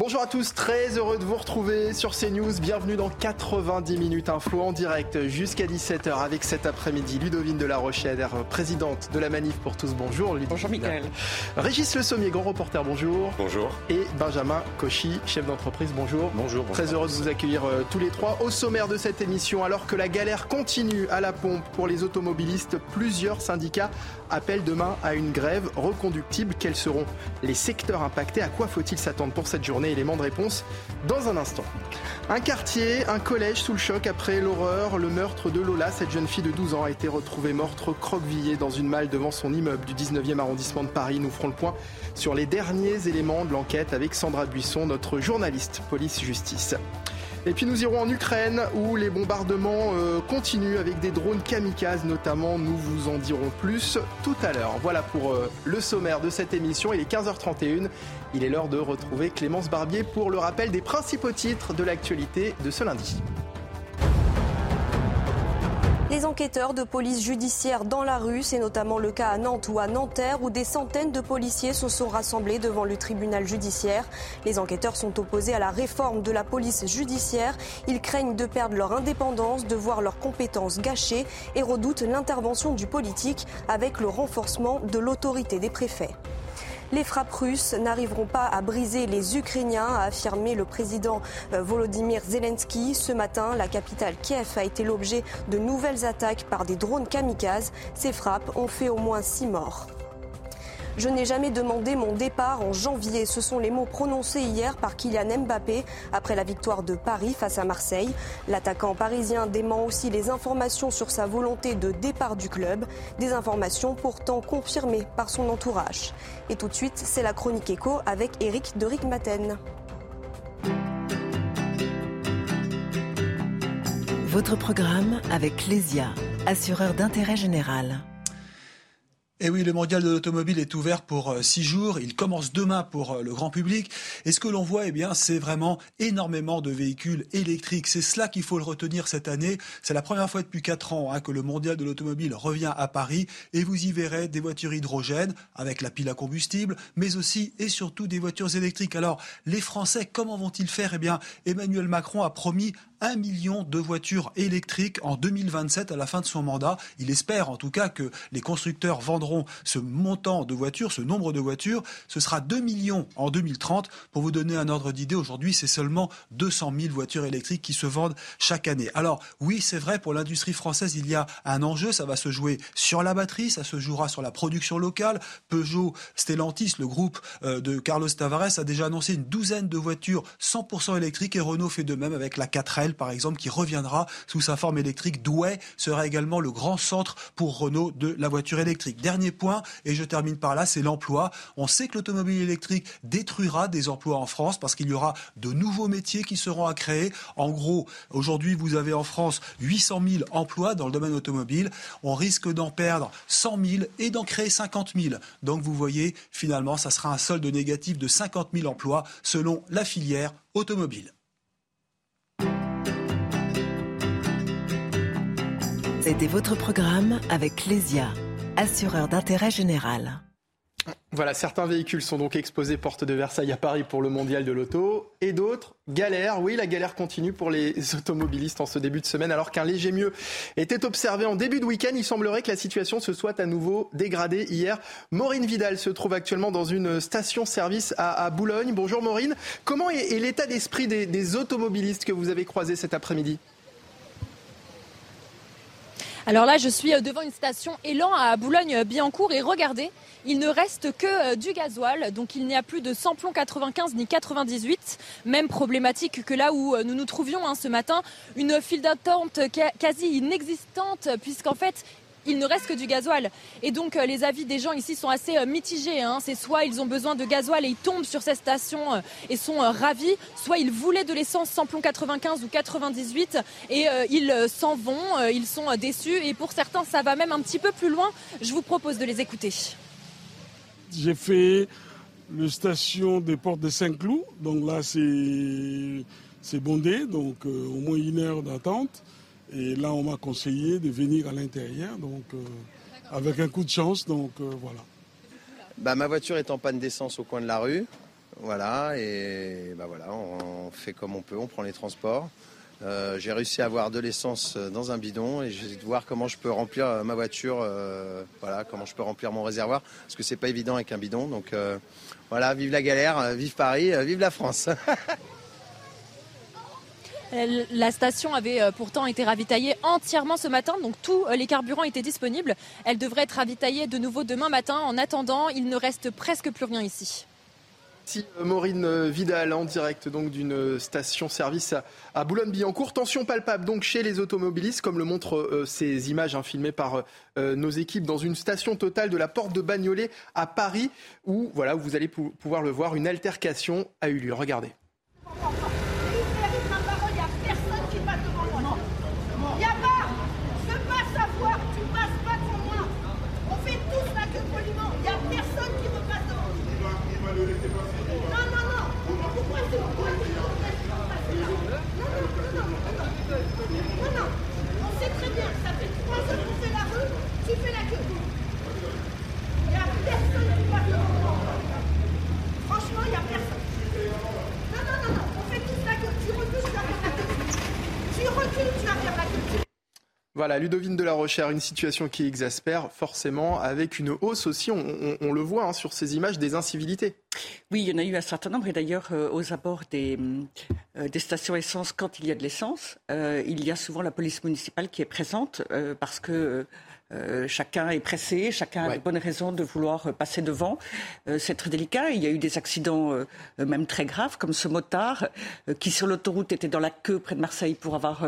Bonjour à tous, très heureux de vous retrouver sur CNews. Bienvenue dans 90 minutes info en direct jusqu'à 17h avec cet après-midi Ludovine de la Rochère, présidente de la Manif pour tous. Bonjour Ludovine. Bonjour Michael. Régis Le Sommier, grand reporter, bonjour. Bonjour. Et Benjamin Cauchy, chef d'entreprise, bonjour. Bonjour. Très heureux de vous accueillir euh, tous les trois. Au sommaire de cette émission, alors que la galère continue à la pompe pour les automobilistes, plusieurs syndicats appellent demain à une grève reconductible. Quels seront les secteurs impactés? À quoi faut-il s'attendre pour cette journée? Élément de réponse dans un instant. Un quartier, un collège sous le choc après l'horreur, le meurtre de Lola. Cette jeune fille de 12 ans a été retrouvée morte recroquevillée dans une malle devant son immeuble du 19e arrondissement de Paris. Nous ferons le point sur les derniers éléments de l'enquête avec Sandra Buisson, notre journaliste police-justice. Et puis nous irons en Ukraine où les bombardements euh, continuent avec des drones kamikazes notamment. Nous vous en dirons plus tout à l'heure. Voilà pour euh, le sommaire de cette émission. Il est 15h31. Il est l'heure de retrouver Clémence Barbier pour le rappel des principaux titres de l'actualité de ce lundi. Les enquêteurs de police judiciaire dans la rue, c'est notamment le cas à Nantes ou à Nanterre où des centaines de policiers se sont rassemblés devant le tribunal judiciaire. Les enquêteurs sont opposés à la réforme de la police judiciaire. Ils craignent de perdre leur indépendance, de voir leurs compétences gâchées et redoutent l'intervention du politique avec le renforcement de l'autorité des préfets. Les frappes russes n'arriveront pas à briser les Ukrainiens, a affirmé le président euh, Volodymyr Zelensky. Ce matin, la capitale Kiev a été l'objet de nouvelles attaques par des drones kamikazes. Ces frappes ont fait au moins six morts. Je n'ai jamais demandé mon départ en janvier. Ce sont les mots prononcés hier par Kylian Mbappé après la victoire de Paris face à Marseille. L'attaquant parisien dément aussi les informations sur sa volonté de départ du club, des informations pourtant confirmées par son entourage. Et tout de suite, c'est la chronique écho avec Eric de Maten. Votre programme avec Lesia, assureur d'intérêt général. Et oui, le mondial de l'automobile est ouvert pour euh, six jours. Il commence demain pour euh, le grand public. Et ce que l'on voit, eh bien, c'est vraiment énormément de véhicules électriques. C'est cela qu'il faut le retenir cette année. C'est la première fois depuis quatre ans hein, que le mondial de l'automobile revient à Paris. Et vous y verrez des voitures hydrogènes avec la pile à combustible, mais aussi et surtout des voitures électriques. Alors, les Français, comment vont-ils faire? Eh bien, Emmanuel Macron a promis un million de voitures électriques en 2027 à la fin de son mandat. Il espère en tout cas que les constructeurs vendront ce montant de voitures, ce nombre de voitures. Ce sera 2 millions en 2030. Pour vous donner un ordre d'idée, aujourd'hui, c'est seulement 200 000 voitures électriques qui se vendent chaque année. Alors oui, c'est vrai, pour l'industrie française, il y a un enjeu. Ça va se jouer sur la batterie, ça se jouera sur la production locale. Peugeot, Stellantis, le groupe euh, de Carlos Tavares, a déjà annoncé une douzaine de voitures 100% électriques et Renault fait de même avec la 4L par exemple, qui reviendra sous sa forme électrique. Douai sera également le grand centre pour Renault de la voiture électrique. Dernier point, et je termine par là, c'est l'emploi. On sait que l'automobile électrique détruira des emplois en France parce qu'il y aura de nouveaux métiers qui seront à créer. En gros, aujourd'hui, vous avez en France 800 000 emplois dans le domaine automobile. On risque d'en perdre 100 000 et d'en créer 50 000. Donc vous voyez, finalement, ça sera un solde négatif de 50 000 emplois selon la filière automobile. C'était votre programme avec Lesia, assureur d'intérêt général. Voilà, certains véhicules sont donc exposés porte de Versailles à Paris pour le mondial de l'auto et d'autres galère. Oui, la galère continue pour les automobilistes en ce début de semaine alors qu'un léger mieux était observé en début de week-end. Il semblerait que la situation se soit à nouveau dégradée hier. Maureen Vidal se trouve actuellement dans une station-service à, Boulogne. Bonjour Maureen. Comment est, l'état d'esprit des automobilistes que vous avez croisés cet après-midi? Alors là, je suis euh, devant une station Élan à Boulogne-Billancourt et regardez, il ne reste que euh, du gasoil, donc il n'y a plus de samplon 95 ni 98. Même problématique que là où euh, nous nous trouvions hein, ce matin, une file d'attente quasi inexistante puisqu'en fait, il ne reste que du gasoil. Et donc euh, les avis des gens ici sont assez euh, mitigés. Hein. C'est soit ils ont besoin de gasoil et ils tombent sur cette station euh, et sont ravis, soit ils voulaient de l'essence sans plomb 95 ou 98 et ils s'en vont, ils sont déçus. Et pour certains, ça va même un petit peu plus loin. Je vous propose de les écouter. J'ai fait le station des portes de Saint-Cloud. Donc là, c'est bondé, donc au moins une heure d'attente. Et là, on m'a conseillé de venir à l'intérieur, donc euh, avec un coup de chance, donc euh, voilà. Bah, ma voiture est en panne d'essence au coin de la rue, voilà, et bah voilà, on fait comme on peut, on prend les transports. Euh, j'ai réussi à avoir de l'essence dans un bidon et j'ai de voir comment je peux remplir ma voiture, voilà, comment je peux remplir mon réservoir, parce que c'est pas évident avec un bidon. Donc voilà, vive la galère, vive Paris, vive la France. La station avait euh, pourtant été ravitaillée entièrement ce matin, donc tous euh, les carburants étaient disponibles. Elle devrait être ravitaillée de nouveau demain matin. En attendant, il ne reste presque plus rien ici. Merci euh, Maureen Vidal en direct donc d'une station-service à, Boulogne-Billancourt. Tension palpable donc chez les automobilistes, comme le montrent ces images hein, filmées par nos équipes dans une station totale de la porte de Bagnolet à Paris, où voilà, vous allez pouvoir le voir, une altercation a eu lieu. Regardez. Voilà, Ludovine de la Rochère, une situation qui exaspère forcément, avec une hausse aussi, on, le voit hein, sur ces images, des incivilités. Oui, il y en a eu un certain nombre, et d'ailleurs euh, aux abords des, euh, des, stations essence, quand il y a de l'essence, euh, il y a souvent la police municipale qui est présente, parce que euh, chacun est pressé, chacun a de bonnes raisons de vouloir euh, passer devant. Euh, c'est très délicat. Il y a eu des accidents même très graves, comme ce motard qui sur l'autoroute était dans la queue près de Marseille pour avoir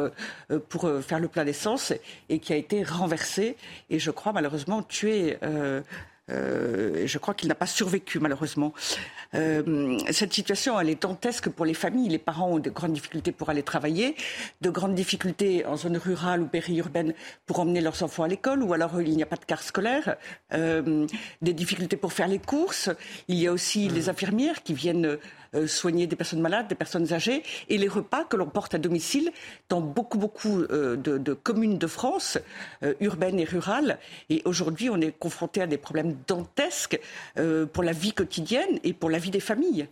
pour faire le plein d'essence et qui a été renversé et je crois malheureusement tué euh, je crois qu'il n'a pas survécu, malheureusement. Euh, cette situation, elle est dantesque pour les familles. Les parents ont de grandes difficultés pour aller travailler, de grandes difficultés en zone rurale ou périurbaine pour emmener leurs enfants à l'école, ou alors il n'y a pas de car scolaire, euh, des difficultés pour faire les courses. Il y a aussi mmh. les infirmières qui viennent soigner des personnes malades, des personnes âgées, et les repas que l'on porte à domicile dans beaucoup, beaucoup euh, de, communes de France, euh, urbaines et rurales. Et aujourd'hui, on est confronté à des problèmes dantesques pour la vie quotidienne et pour la vie des familles.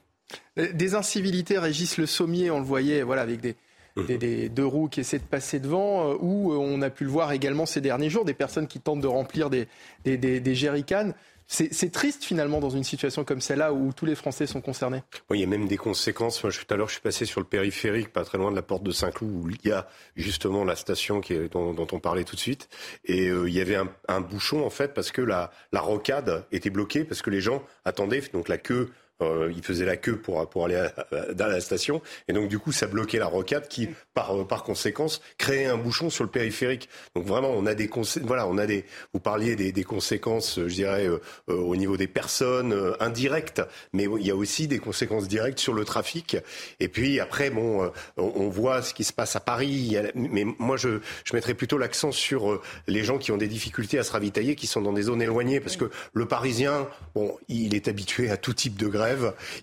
Des incivilités, Régis Le Sommier, on le voyait, voilà, avec des, des, deux roues qui essaient de passer devant, ou on a pu le voir également ces derniers jours, des personnes qui tentent de remplir des, des, des jerrycans. C'est triste finalement dans une situation comme celle-là où tous les Français sont concernés. Oui, il y a même des conséquences. Tout à l'heure, je suis passé sur le périphérique, pas très loin de la porte de Saint-Cloud, où il y a justement la station dont, on parlait tout de suite. Et euh, il y avait un, bouchon en fait parce que la, la rocade était bloquée, parce que les gens attendaient, donc la queue euh, il faisait la queue pour, pour aller dans la station. Et donc, du coup, ça bloquait la rocade qui, par, euh, par conséquence, créait un bouchon sur le périphérique. Donc, vraiment, on a des voilà, on a des, vous parliez des, des conséquences, je dirais, euh, au niveau des personnes indirectes, mais il y a aussi des conséquences directes sur le trafic. Et puis, après, bon, on, voit ce qui se passe à Paris. mais moi, je, je mettrais plutôt l'accent sur les gens qui ont des difficultés à se ravitailler, qui sont dans des zones éloignées, parce que le Parisien, bon, il est habitué à tout type de grève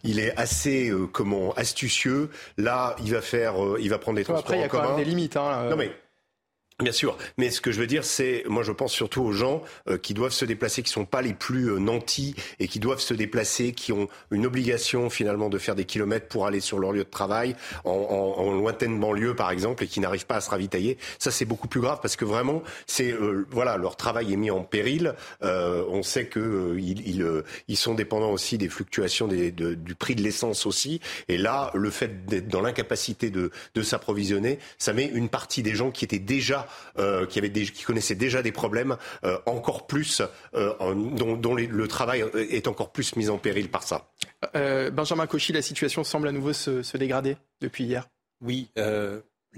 il est assez euh, comment astucieux. Là, il va faire, euh, il va prendre les transports Après, il y a quand même des limites. Hein, euh. Non mais Bien sûr, mais ce que je veux dire, c'est, moi je pense surtout aux gens euh, qui doivent se déplacer, qui sont pas les plus euh, nantis et qui doivent se déplacer, qui ont une obligation finalement de faire des kilomètres pour aller sur leur lieu de travail, en, en, en lointaine banlieue par exemple, et qui n'arrivent pas à se ravitailler. Ça c'est beaucoup plus grave parce que vraiment, c'est euh, voilà, leur travail est mis en péril. on sait que ils, ils, sont dépendants aussi des fluctuations des, du prix de l'essence aussi. Et là, le fait d'être dans l'incapacité de, de s'approvisionner, ça met une partie des gens qui étaient déjà euh, qui, avait qui connaissaient déjà des problèmes euh, encore plus, euh, dont, le travail est encore plus mis en péril par ça. Benjamin Cauchy, la situation semble à nouveau se, dégrader depuis hier. Oui,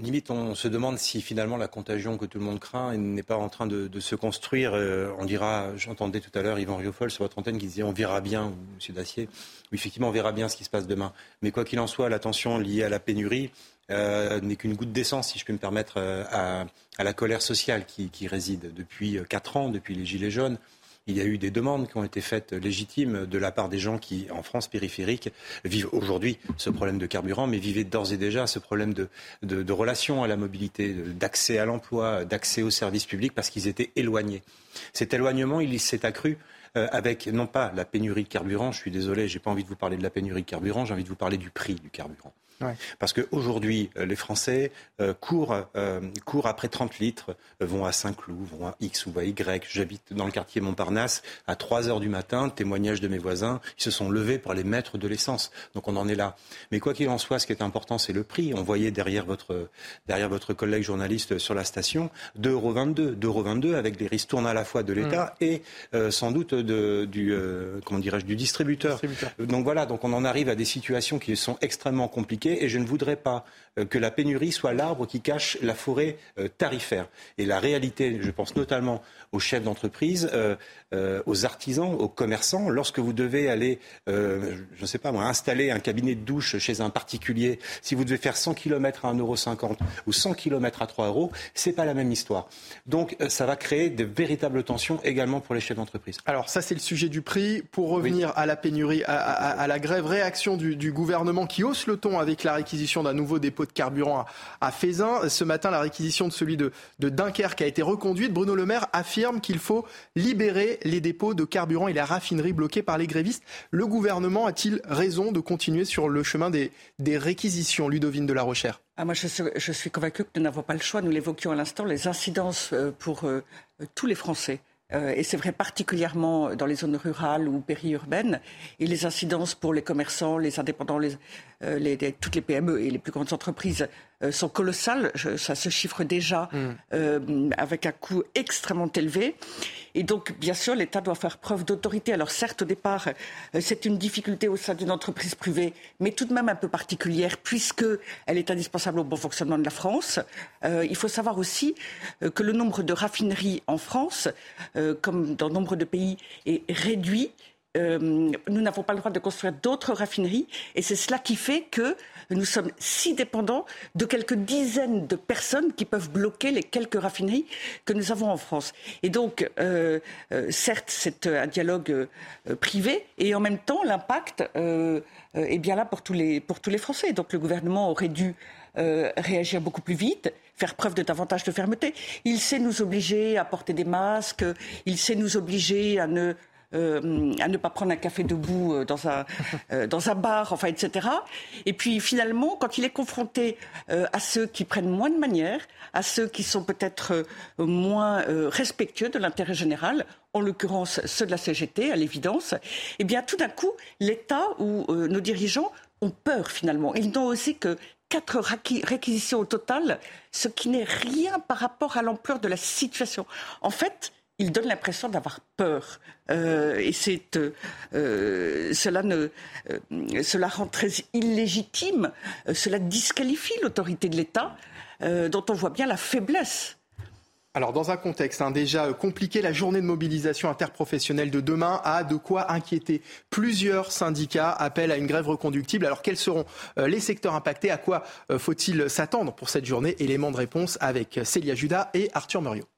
limite, on se demande si finalement la contagion que tout le monde craint n'est pas en train de, se construire. Euh, on dira, j'entendais tout à l'heure Yvan Riofol sur votre antenne qui disait on verra bien, ou M. Dacier, oui, effectivement, on verra bien ce qui se passe demain. Mais quoi qu'il en soit, la tension liée à la pénurie euh, n'est qu'une goutte d'essence, si je puis me permettre, euh, à, la colère sociale qui, réside depuis quatre ans, depuis les Gilets jaunes il y a eu des demandes qui ont été faites légitimes de la part des gens qui, en France périphérique, vivent aujourd'hui ce problème de carburant, mais vivaient d'ores et déjà ce problème de, de, relation à la mobilité, d'accès à l'emploi, d'accès aux services publics, parce qu'ils étaient éloignés. Cet éloignement, il s'est accru euh, avec non pas la pénurie de carburant, je suis désolé, j'ai pas envie de vous parler de la pénurie de carburant, j'ai envie de vous parler du prix du carburant. Parce qu'aujourd'hui, euh, les Français euh, courent, euh, courent après 30 litres, vont à Saint-Cloud, vont à X ou à Y. J'habite dans le quartier Montparnasse à 3 heures du matin, témoignage de mes voisins, ils se sont levés pour aller mettre de l'essence. Donc on en est là. Mais quoi qu'il en soit, ce qui est important, c'est le prix. On voyait derrière votre, derrière votre collègue journaliste sur la station 2,22 2,22 22 avec des risques tournent à la fois de l'État mm. et sans doute de, du, comment dirais-je, du distributeur. Donc voilà, donc on en arrive à des situations qui sont extrêmement compliquées et je ne voudrais pas euh, que la pénurie soit l'arbre qui cache la forêt euh, tarifaire. Et la réalité, je pense notamment aux chefs d'entreprise, euh, aux artisans, aux commerçants, lorsque vous devez aller, je ne sais pas moi, installer un cabinet de douche chez un particulier, si vous devez faire 100 km à 1,50€ ou 100 km à 3 euros, c'est pas la même histoire. Donc ça va créer de véritables tensions également pour les chefs d'entreprise. Alors ça c'est le sujet du prix. Pour revenir à la pénurie, à, la grève, réaction du, du gouvernement qui hausse le ton avec la réquisition d'un nouveau dépôt de carburant à, Fézin. Ce matin, la réquisition de celui de, Dunkerque a été reconduite. Bruno Le Maire affirme qu'il faut libérer les dépôts de carburant et la raffinerie bloquée par les grévistes. Le gouvernement a-t-il raison de continuer sur le chemin des, réquisitions Ludovine de la Rochère? Ah, moi, je suis, je convaincu que nous n'avons pas le choix. Nous l'évoquions à l'instant, les incidences euh, pour euh, tous les Français euh, et c'est vrai particulièrement dans les zones rurales ou périurbaines, et les incidences pour les commerçants, les indépendants, toutes les PME et les plus grandes entreprises sont colossales. ça se chiffre déjà mm. avec un coût extrêmement élevé. Et donc, bien sûr, l'État doit faire preuve d'autorité. Alors, certes, au départ, c'est une difficulté au sein d'une entreprise privée, mais tout de même un peu particulière, puisqu'elle est indispensable au bon fonctionnement de la France. il faut savoir aussi que le nombre de raffineries en France euh, comme dans nombre de pays, est réduit. Euh, nous n'avons pas le droit de construire d'autres raffineries et c'est cela qui fait que nous sommes si dépendants de quelques dizaines de personnes qui peuvent bloquer les quelques raffineries que nous avons en France. Et donc, euh, certes, c'est un dialogue privé et en même temps, l'impact est bien là pour tous, les, pour tous les Français. Donc le gouvernement aurait dû réagir beaucoup plus vite faire preuve de davantage de fermeté. Il sait nous obliger à porter des masques, il sait nous obliger à ne euh, à ne pas prendre un café debout euh, dans un, euh, dans un bar, enfin, etc. Et puis finalement, quand il est confronté à ceux qui prennent moins de manières, à ceux qui sont peut-être moins respectueux de l'intérêt général, en l'occurrence ceux de la CGT, à l'évidence, eh bien tout d'un coup, l'État ou nos dirigeants ont peur finalement. Ils n'ont aussi que quatre réquisitions au total, ce qui n'est rien par rapport à l'ampleur de la situation. En fait, il donne l'impression d'avoir peur. Euh, et euh, euh, cela rend très illégitime, cela disqualifie l'autorité de l'État, dont on voit bien la faiblesse alors, dans un contexte hein, déjà compliqué, la journée de mobilisation interprofessionnelle de demain a de quoi inquiéter. Plusieurs syndicats appellent à une grève reconductible. Alors, quels seront les secteurs impactés? À quoi faut-il s'attendre pour cette journée? Élément de réponse avec Célia Judas et Arthur Muriot.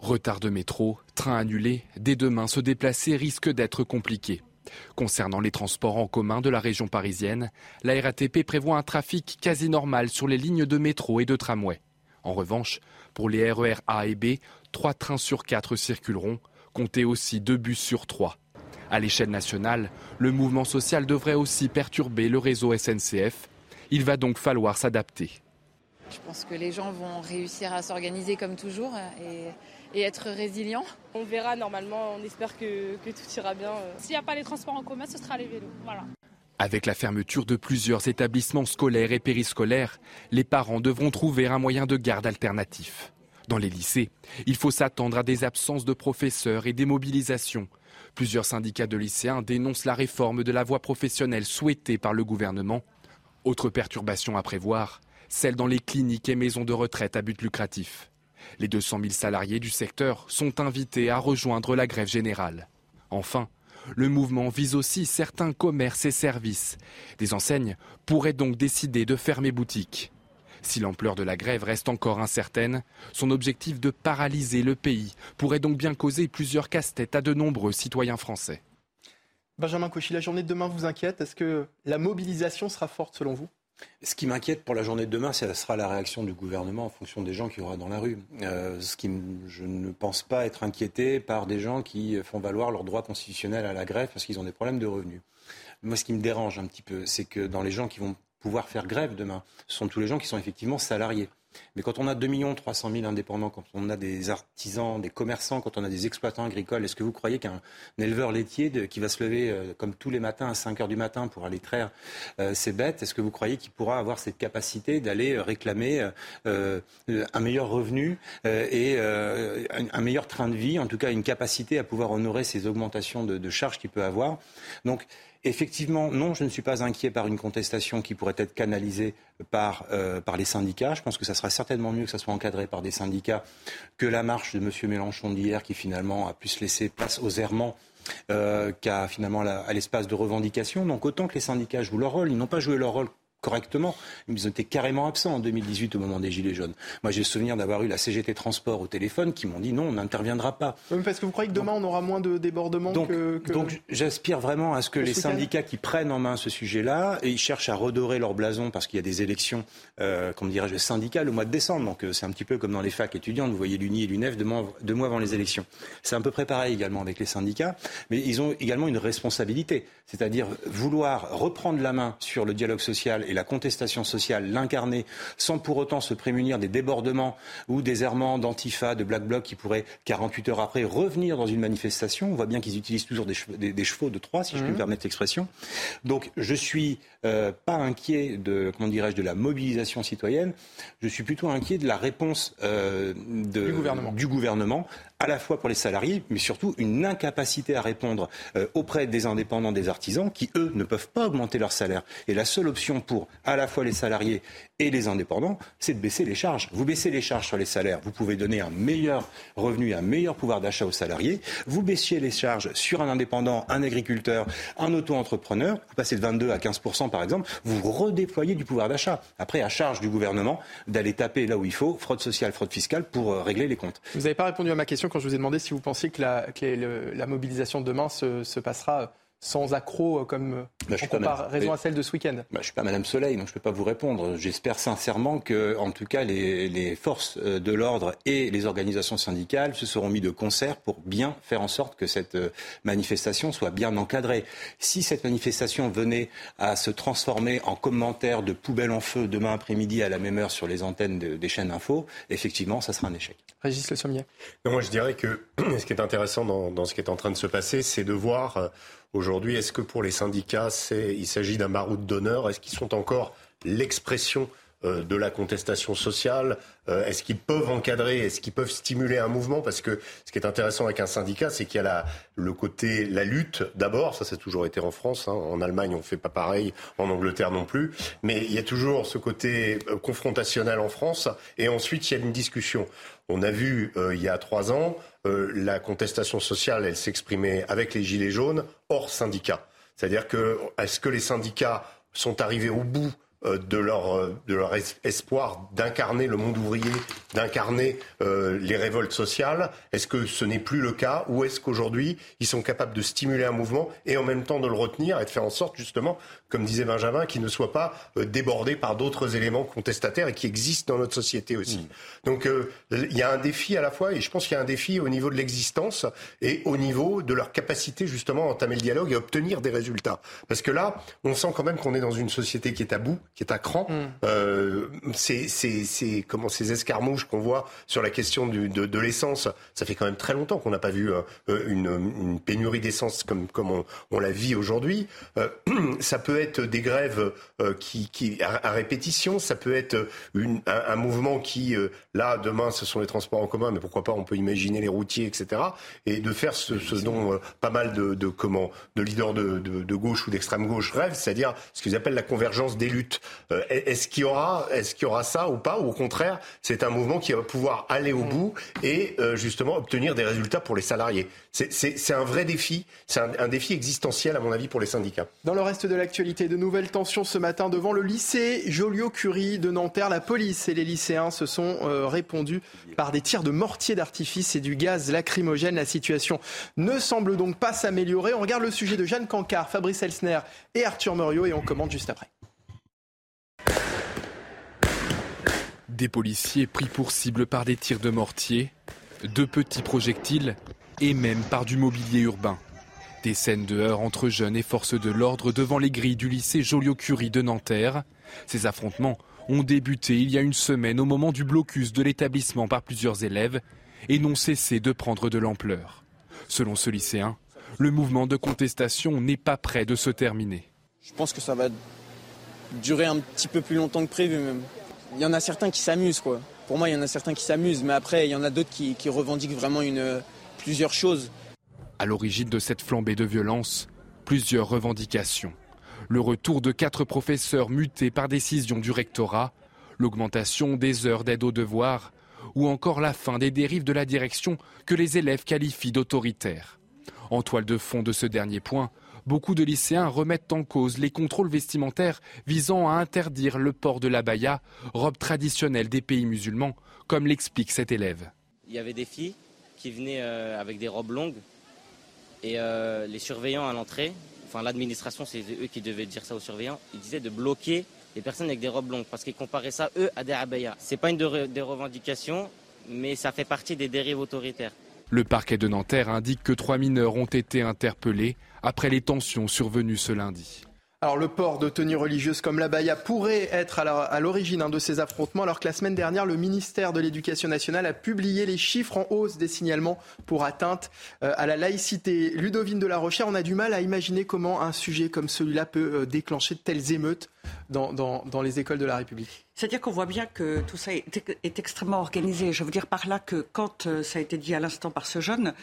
Retard de métro, train annulé, dès demain se déplacer risque d'être compliqué. Concernant les transports en commun de la région parisienne, la RATP prévoit un trafic quasi normal sur les lignes de métro et de tramway. En revanche, pour les RER A et B, trois trains sur quatre circuleront, comptez aussi deux bus sur trois. À l'échelle nationale, le mouvement social devrait aussi perturber le réseau SNCF. Il va donc falloir s'adapter. Je pense que les gens vont réussir à s'organiser comme toujours être résilients. On verra normalement, on espère que, que tout ira bien. S'il n'y a pas les transports en commun, ce sera les vélos. Voilà. Avec la fermeture de plusieurs établissements scolaires et périscolaires, les parents devront trouver un moyen de garde alternatif. Dans les lycées, il faut s'attendre à des absences de professeurs et des mobilisations. Plusieurs syndicats de lycéens dénoncent la réforme de la voie professionnelle souhaitée par le gouvernement. Autre perturbation à prévoir, celles dans les cliniques et maisons de retraite à but lucratif. Les 200 000 salariés du secteur sont invités à rejoindre la grève générale. Enfin, le mouvement vise aussi certains commerces et services. Des enseignes pourraient donc décider de fermer boutique. Si l'ampleur de la grève reste encore incertaine, son objectif de paralyser le pays pourrait donc bien causer plusieurs casse-têtes à de nombreux citoyens français. Benjamin Cauchy, la journée de demain vous inquiète Est-ce que la mobilisation sera forte selon vous? Ce qui m'inquiète pour la journée de demain, ce sera la réaction du gouvernement en fonction des gens qu'il y aura dans la rue. Euh, ce qui, je ne pense pas être inquiété par des gens qui font valoir leur droit constitutionnel à la grève parce qu'ils ont des problèmes de revenus. Moi, ce qui me dérange un petit peu, c'est que dans les gens qui vont pouvoir faire grève demain. Ce sont tous les gens qui sont effectivement salariés. Mais quand on a 2 300 000 indépendants, quand on a des artisans, des commerçants, quand on a des exploitants agricoles, est-ce que vous croyez qu'un éleveur laitier qui va se lever euh, comme tous les matins à 5 heures du matin pour aller traire euh, ses bêtes, est-ce que vous croyez qu'il pourra avoir cette capacité d'aller euh, réclamer un meilleur revenu et un, meilleur train de vie, en tout cas une capacité à pouvoir honorer ces augmentations de, charges qu'il peut avoir? Donc, Effectivement, non, je ne suis pas inquiet par une contestation qui pourrait être canalisée par, euh, par les syndicats. Je pense que ça sera certainement mieux que ça soit encadré par des syndicats que la marche de M. Mélenchon d'hier qui finalement a pu se laisser place aux errements euh, finalement à l'espace de revendication. Donc autant que les syndicats jouent leur rôle, ils n'ont pas joué leur rôle correctement. Ils ont été carrément absents en 2018 au moment des Gilets jaunes. Moi, j'ai le souvenir d'avoir eu la CGT Transport au téléphone qui m'ont dit non, on n'interviendra pas. parce que vous croyez que demain, on aura moins de débordements donc, que, Donc, j'aspire vraiment à ce que les syndicats qui prennent en main ce sujet-là, et ils cherchent à redorer leur blason parce qu'il y a des élections, euh, comme dirais-je, syndicales au mois de décembre. Donc, euh, c'est un petit peu comme dans les facs étudiantes. Vous voyez l'UNI et l'UNEF deux mois, deux mois avant les élections. C'est à peu près pareil également avec les syndicats. Mais ils ont également une responsabilité, c'est-à-dire vouloir reprendre la main sur le dialogue social et la contestation social, l'incarner, sans pour autant se prémunir des débordements ou des errements d'Antifa, de Black Bloc qui pourraient, 48 heures après, revenir dans une manifestation. On voit bien qu'ils utilisent toujours des chevaux, de Troie, si je peux me mhm. permettre l'expression. Donc, je suis euh, pas inquiet de, comment dirais-je, de la mobilisation citoyenne. Je suis plutôt inquiet de la réponse euh, du gouvernement. du gouvernement à la fois pour les salariés, mais surtout une incapacité à répondre euh, auprès des indépendants, des artisans, qui, eux, ne peuvent pas augmenter leur salaire. Et la seule option pour à la fois les salariés et les indépendants, c'est de baisser les charges. Vous baissez les charges sur les salaires, vous pouvez donner un meilleur revenu, un meilleur pouvoir d'achat aux salariés. Vous baissiez les charges sur un indépendant, un agriculteur, un auto-entrepreneur, vous passez de 22 à 15% par exemple, vous redéployez du pouvoir d'achat. Après, à charge du gouvernement d'aller taper là où il faut, fraude sociale, fraude fiscale, pour euh, régler les comptes. Vous n'avez pas répondu à ma question quand je vous ai demandé si vous pensiez que la, mobilisation de demain se, se passera sans accroc euh, comme euh, bah, en comparaison à celle de ce week-end bah, Je ne suis pas Madame Soleil, donc je ne peux pas vous répondre. J'espère sincèrement que, en tout cas, les, les forces euh, de l'ordre et les organisations syndicales se seront mis de concert pour bien faire en sorte que cette manifestation soit bien encadrée. Si cette manifestation venait à se transformer en commentaire de poubelle en feu demain après-midi à la même heure sur les antennes des chaînes info, effectivement, ça sera un échec. Régis Le Sommier. moi, je dirais que ce qui est intéressant dans, dans ce qui est en train de se passer, c'est de voir Aujourd'hui, est-ce que pour les syndicats, il s'agit d'un baroud d'honneur? Est-ce qu'ils sont encore l'expression euh, de la contestation sociale? Euh, Est-ce qu'ils peuvent encadrer? Est-ce qu'ils peuvent stimuler un mouvement? Parce que ce qui est intéressant avec un syndicat, c'est qu'il y a la, le côté, la lutte d'abord, ça, a toujours été en France. Hein. En Allemagne, on fait pas pareil, en Angleterre non plus. Mais il y a toujours ce côté euh, confrontationnel en France. Et ensuite, il y a une discussion. On a vu il y a trois ans euh, la contestation sociale, elle s'exprimait avec les Gilets jaunes hors syndicats. C'est-à-dire que est-ce que les syndicats sont arrivés au bout euh, de leur, euh, espoir d'incarner le monde ouvrier, d'incarner euh, les révoltes sociales? Est-ce que ce n'est plus le cas? Ou est-ce qu'aujourd'hui, ils sont capables de stimuler un mouvement et en même temps de le retenir et de faire en sorte, justement, comme disait Benjamin, qu'il ne soit pas débordé par d'autres éléments contestataires et qui existent dans notre société aussi mmh. Donc, il y a un défi à la fois, et je pense qu'il y a un défi au niveau de l'existence et au niveau de leur capacité, justement, à entamer le dialogue et obtenir des résultats. Parce que là, on sent quand même qu'on est dans une société qui est à bout qui est à cran. Mm. Euh, c'est comment ces escarmouches qu'on voit sur la question du, de, de l'essence. Ça fait quand même très longtemps qu'on n'a pas vu euh, une, une, pénurie d'essence comme, comme on, on la vit aujourd'hui. Euh, ça peut être des grèves euh, qui, qui à, répétition. Ça peut être une, un, un, mouvement qui, euh, là, demain, ce sont les transports en commun, mais pourquoi pas, on peut imaginer les routiers, etc. Et de faire ce, ce dont pas mal de, de, comment, de leaders de, de, de gauche ou d'extrême gauche rêvent, c'est-à-dire ce qu'ils appellent la convergence des luttes. Euh, est-ce qu'il y aura, est-ce qu'il y aura ça ou pas Ou au contraire, c'est un mouvement qui va pouvoir aller au bout et euh, justement obtenir des résultats pour les salariés. C'est un vrai défi, c'est un, défi existentiel à mon avis pour les syndicats. Dans le reste de l'actualité, de nouvelles tensions ce matin devant le lycée Joliot-Curie de Nanterre. La police et les lycéens se sont euh, répondus par des tirs de mortier d'artifice et du gaz lacrymogène. La situation ne semble donc pas s'améliorer. On regarde le sujet de Jeanne Cancard, Fabrice Elsner et Arthur Muriot et on commande juste après. Des policiers pris pour cible par des tirs de mortier, de petits projectiles et même par du mobilier urbain. Des scènes de heurts entre jeunes et forces de l'ordre devant les grilles du lycée Joliot-Curie de Nanterre. Ces affrontements ont débuté il y a une semaine au moment du blocus de l'établissement par plusieurs élèves et n'ont cessé de prendre de l'ampleur. Selon ce lycéen, le mouvement de contestation n'est pas prêt de se terminer. Je pense que ça va durer un petit peu plus longtemps que prévu même. Il y en a certains qui s'amusent quoi. Pour moi, il y en a certains qui s'amusent, mais après, il y en a d'autres qui, revendiquent vraiment plusieurs choses. À l'origine de cette flambée de violence, plusieurs revendications. Le retour de quatre professeurs mutés par décision du rectorat, l'augmentation des heures d'aide aux devoirs, ou encore la fin des dérives de la direction que les élèves qualifient d'autoritaires. En toile de fond de ce dernier point, beaucoup de lycéens remettent en cause les contrôles vestimentaires visant à interdire le port de l'abaya, robe traditionnelle des pays musulmans, comme l'explique cet élève. Il y avait des filles qui venaient euh, avec des robes longues et euh, les surveillants à l'entrée, enfin l'administration, c'est eux qui devaient dire ça aux surveillants, ils disaient de bloquer les personnes avec des robes longues parce qu'ils comparaient ça eux à des abayas. C'est pas une des revendications, mais ça fait partie des dérives autoritaires. Le parquet de Nanterre indique que trois mineurs ont été interpellés après les tensions survenues ce lundi. Alors le port de tenues religieuses comme l'abaya pourrait être à l'origine de ces affrontements, alors que la semaine dernière, le ministère de l'Éducation nationale a publié les chiffres en hausse des signalements pour atteinte euh, à la laïcité. Ludovine de la Rochère, on a du mal à imaginer comment un sujet comme celui-là peut euh, déclencher de telles émeutes dans, dans, les écoles de la République. C'est-à-dire qu'on voit bien que tout ça est, est, extrêmement organisé. Je veux dire par là que quand, euh, ça a été dit à l'instant par ce jeune,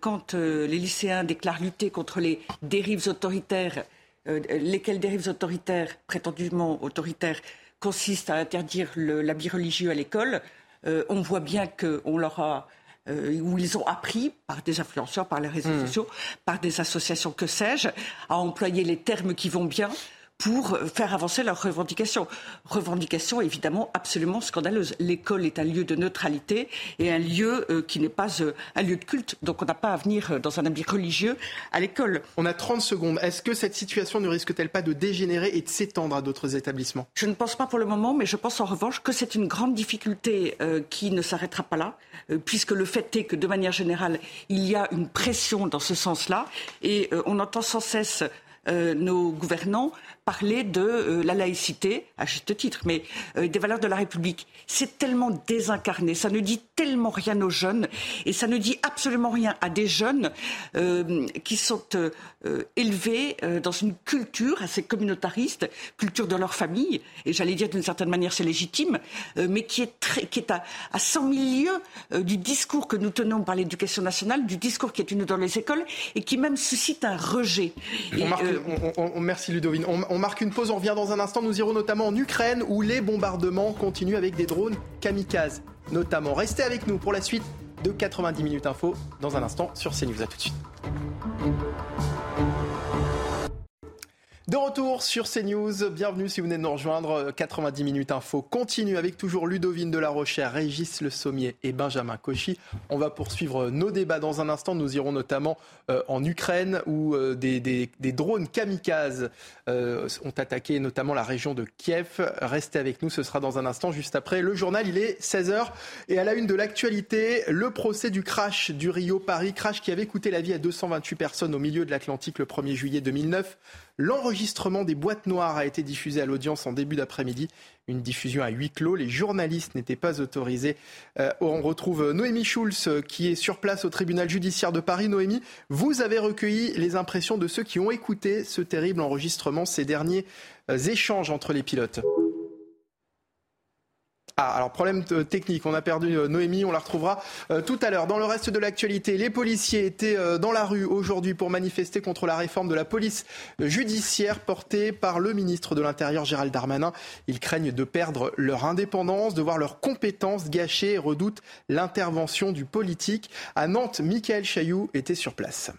quand les lycéens déclarent lutter contre les dérives autoritaires, euh, lesquelles dérives autoritaires, prétendument autoritaires, consistent à interdire l'habit religieux à l'école, euh, on voit bien qu'on leur a euh, où ils ont appris par des influenceurs, par les réseaux mmh. sociaux, par des associations, que sais-je, à employer les termes qui vont bien pour faire avancer leurs revendications. Revendications évidemment absolument scandaleuses. L'école est un lieu de neutralité et un lieu euh, qui n'est pas euh, un lieu de culte. Donc on n'a pas à venir euh, dans un habit religieux à l'école. On a 30 secondes. Est-ce que cette situation ne risque-t-elle pas de dégénérer et de s'étendre à d'autres établissements? Je ne pense pas pour le moment, mais je pense en revanche que c'est une grande difficulté qui ne s'arrêtera pas là, puisque le fait est que de manière générale, il y a une pression dans ce sens-là et on entend sans cesse nos gouvernants parler de euh, la laïcité, à juste titre, mais euh, des valeurs de la République. C'est tellement désincarné, ça ne dit tellement rien aux jeunes, et ça ne dit absolument rien à des jeunes euh, qui sont élevés dans une culture assez communautariste, culture de leur famille, et j'allais dire d'une certaine manière c'est légitime, mais qui est, très, qui est à, à 100 000 lieues du discours que nous tenons par l'éducation nationale, du discours qui est tenu dans les écoles, et qui même suscite un rejet. merci Ludovine marque une pause, on revient dans un instant. Nous irons notamment en Ukraine où les bombardements continuent avec des drones kamikazes notamment. Restez avec nous pour la suite de 90 minutes info dans un instant sur CNews. A tout de suite. De retour sur CNews, bienvenue si vous venez de nous rejoindre. 90 minutes info continue avec toujours Ludovine de la Rochère, Régis Le Sommier et Benjamin Cauchy. On va poursuivre nos débats dans un instant. Nous irons notamment euh, en Ukraine où euh, des, drones kamikazes euh, ont attaqué notamment la région de Kiev. Restez avec nous, ce sera dans un instant juste après le journal. Il est 16h et à la une de l'actualité, le procès du crash du Rio Paris, crash qui avait coûté la vie à 228 personnes au milieu de l'Atlantique le 1er juillet 2009. L'enregistrement des boîtes noires a été diffusé à l'audience en début d'après-midi. Une diffusion à huis clos. Les journalistes n'étaient pas autorisés. Euh, on retrouve Noémie Schulz qui est sur place au tribunal judiciaire de Paris. Noémie, vous avez recueilli les impressions de ceux qui ont écouté ce terrible enregistrement, ces derniers euh, échanges entre les pilotes. Ah, alors problème technique, on a perdu Noémie, on la retrouvera tout à l'heure. Dans le reste de l'actualité, les policiers étaient dans la rue aujourd'hui pour manifester contre la réforme de la police judiciaire portée par le ministre de l'Intérieur Gérald Darmanin. Ils craignent de perdre leur indépendance, de voir leurs compétences gâchées et redoutent l'intervention du politique. À Nantes, Michael Chailloux était sur place.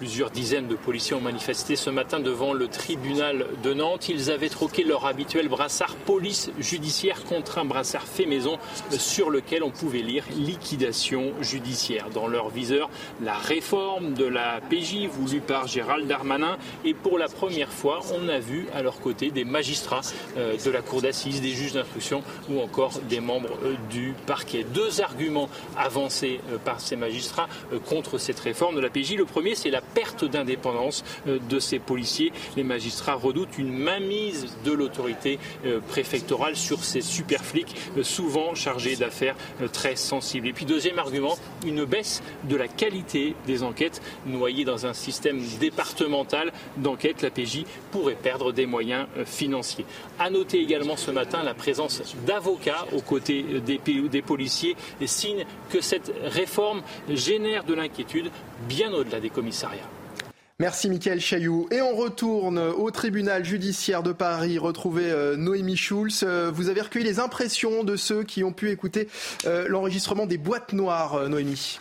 Plusieurs dizaines de policiers ont manifesté ce matin devant le tribunal de Nantes. Ils avaient troqué leur habituel brassard police judiciaire contre un brassard fait maison sur lequel on pouvait lire liquidation judiciaire. Dans leur viseur, la réforme de la PJ voulue par Gérald Darmanin. Et pour la première fois, on a vu à leur côté des magistrats euh, de la cour d'assises, des juges d'instruction ou encore des membres euh, du parquet. Deux arguments avancés euh, par ces magistrats contre cette réforme de la PJ. Le premier, c'est la perte d'indépendance euh, de ces policiers. Les magistrats redoutent une mainmise de l'autorité euh, préfectorale sur ces super flics, euh, souvent chargés d'affaires très sensibles. Et puis deuxième argument, une baisse de la qualité des enquêtes noyées dans un système départemental d'enquête. La PJ pourrait perdre des moyens financiers. À noter également ce matin la présence d'avocats aux côtés des, des policiers, signe que cette réforme génère de l'inquiétude bien au-delà des commissariats. Merci Mickaël Chailloux. Et on retourne au tribunal judiciaire de Paris, retrouver euh, Noémie Schulz. Euh, vous avez recueilli les impressions de ceux qui ont pu écouter euh, l'enregistrement des boîtes noires, Noémie.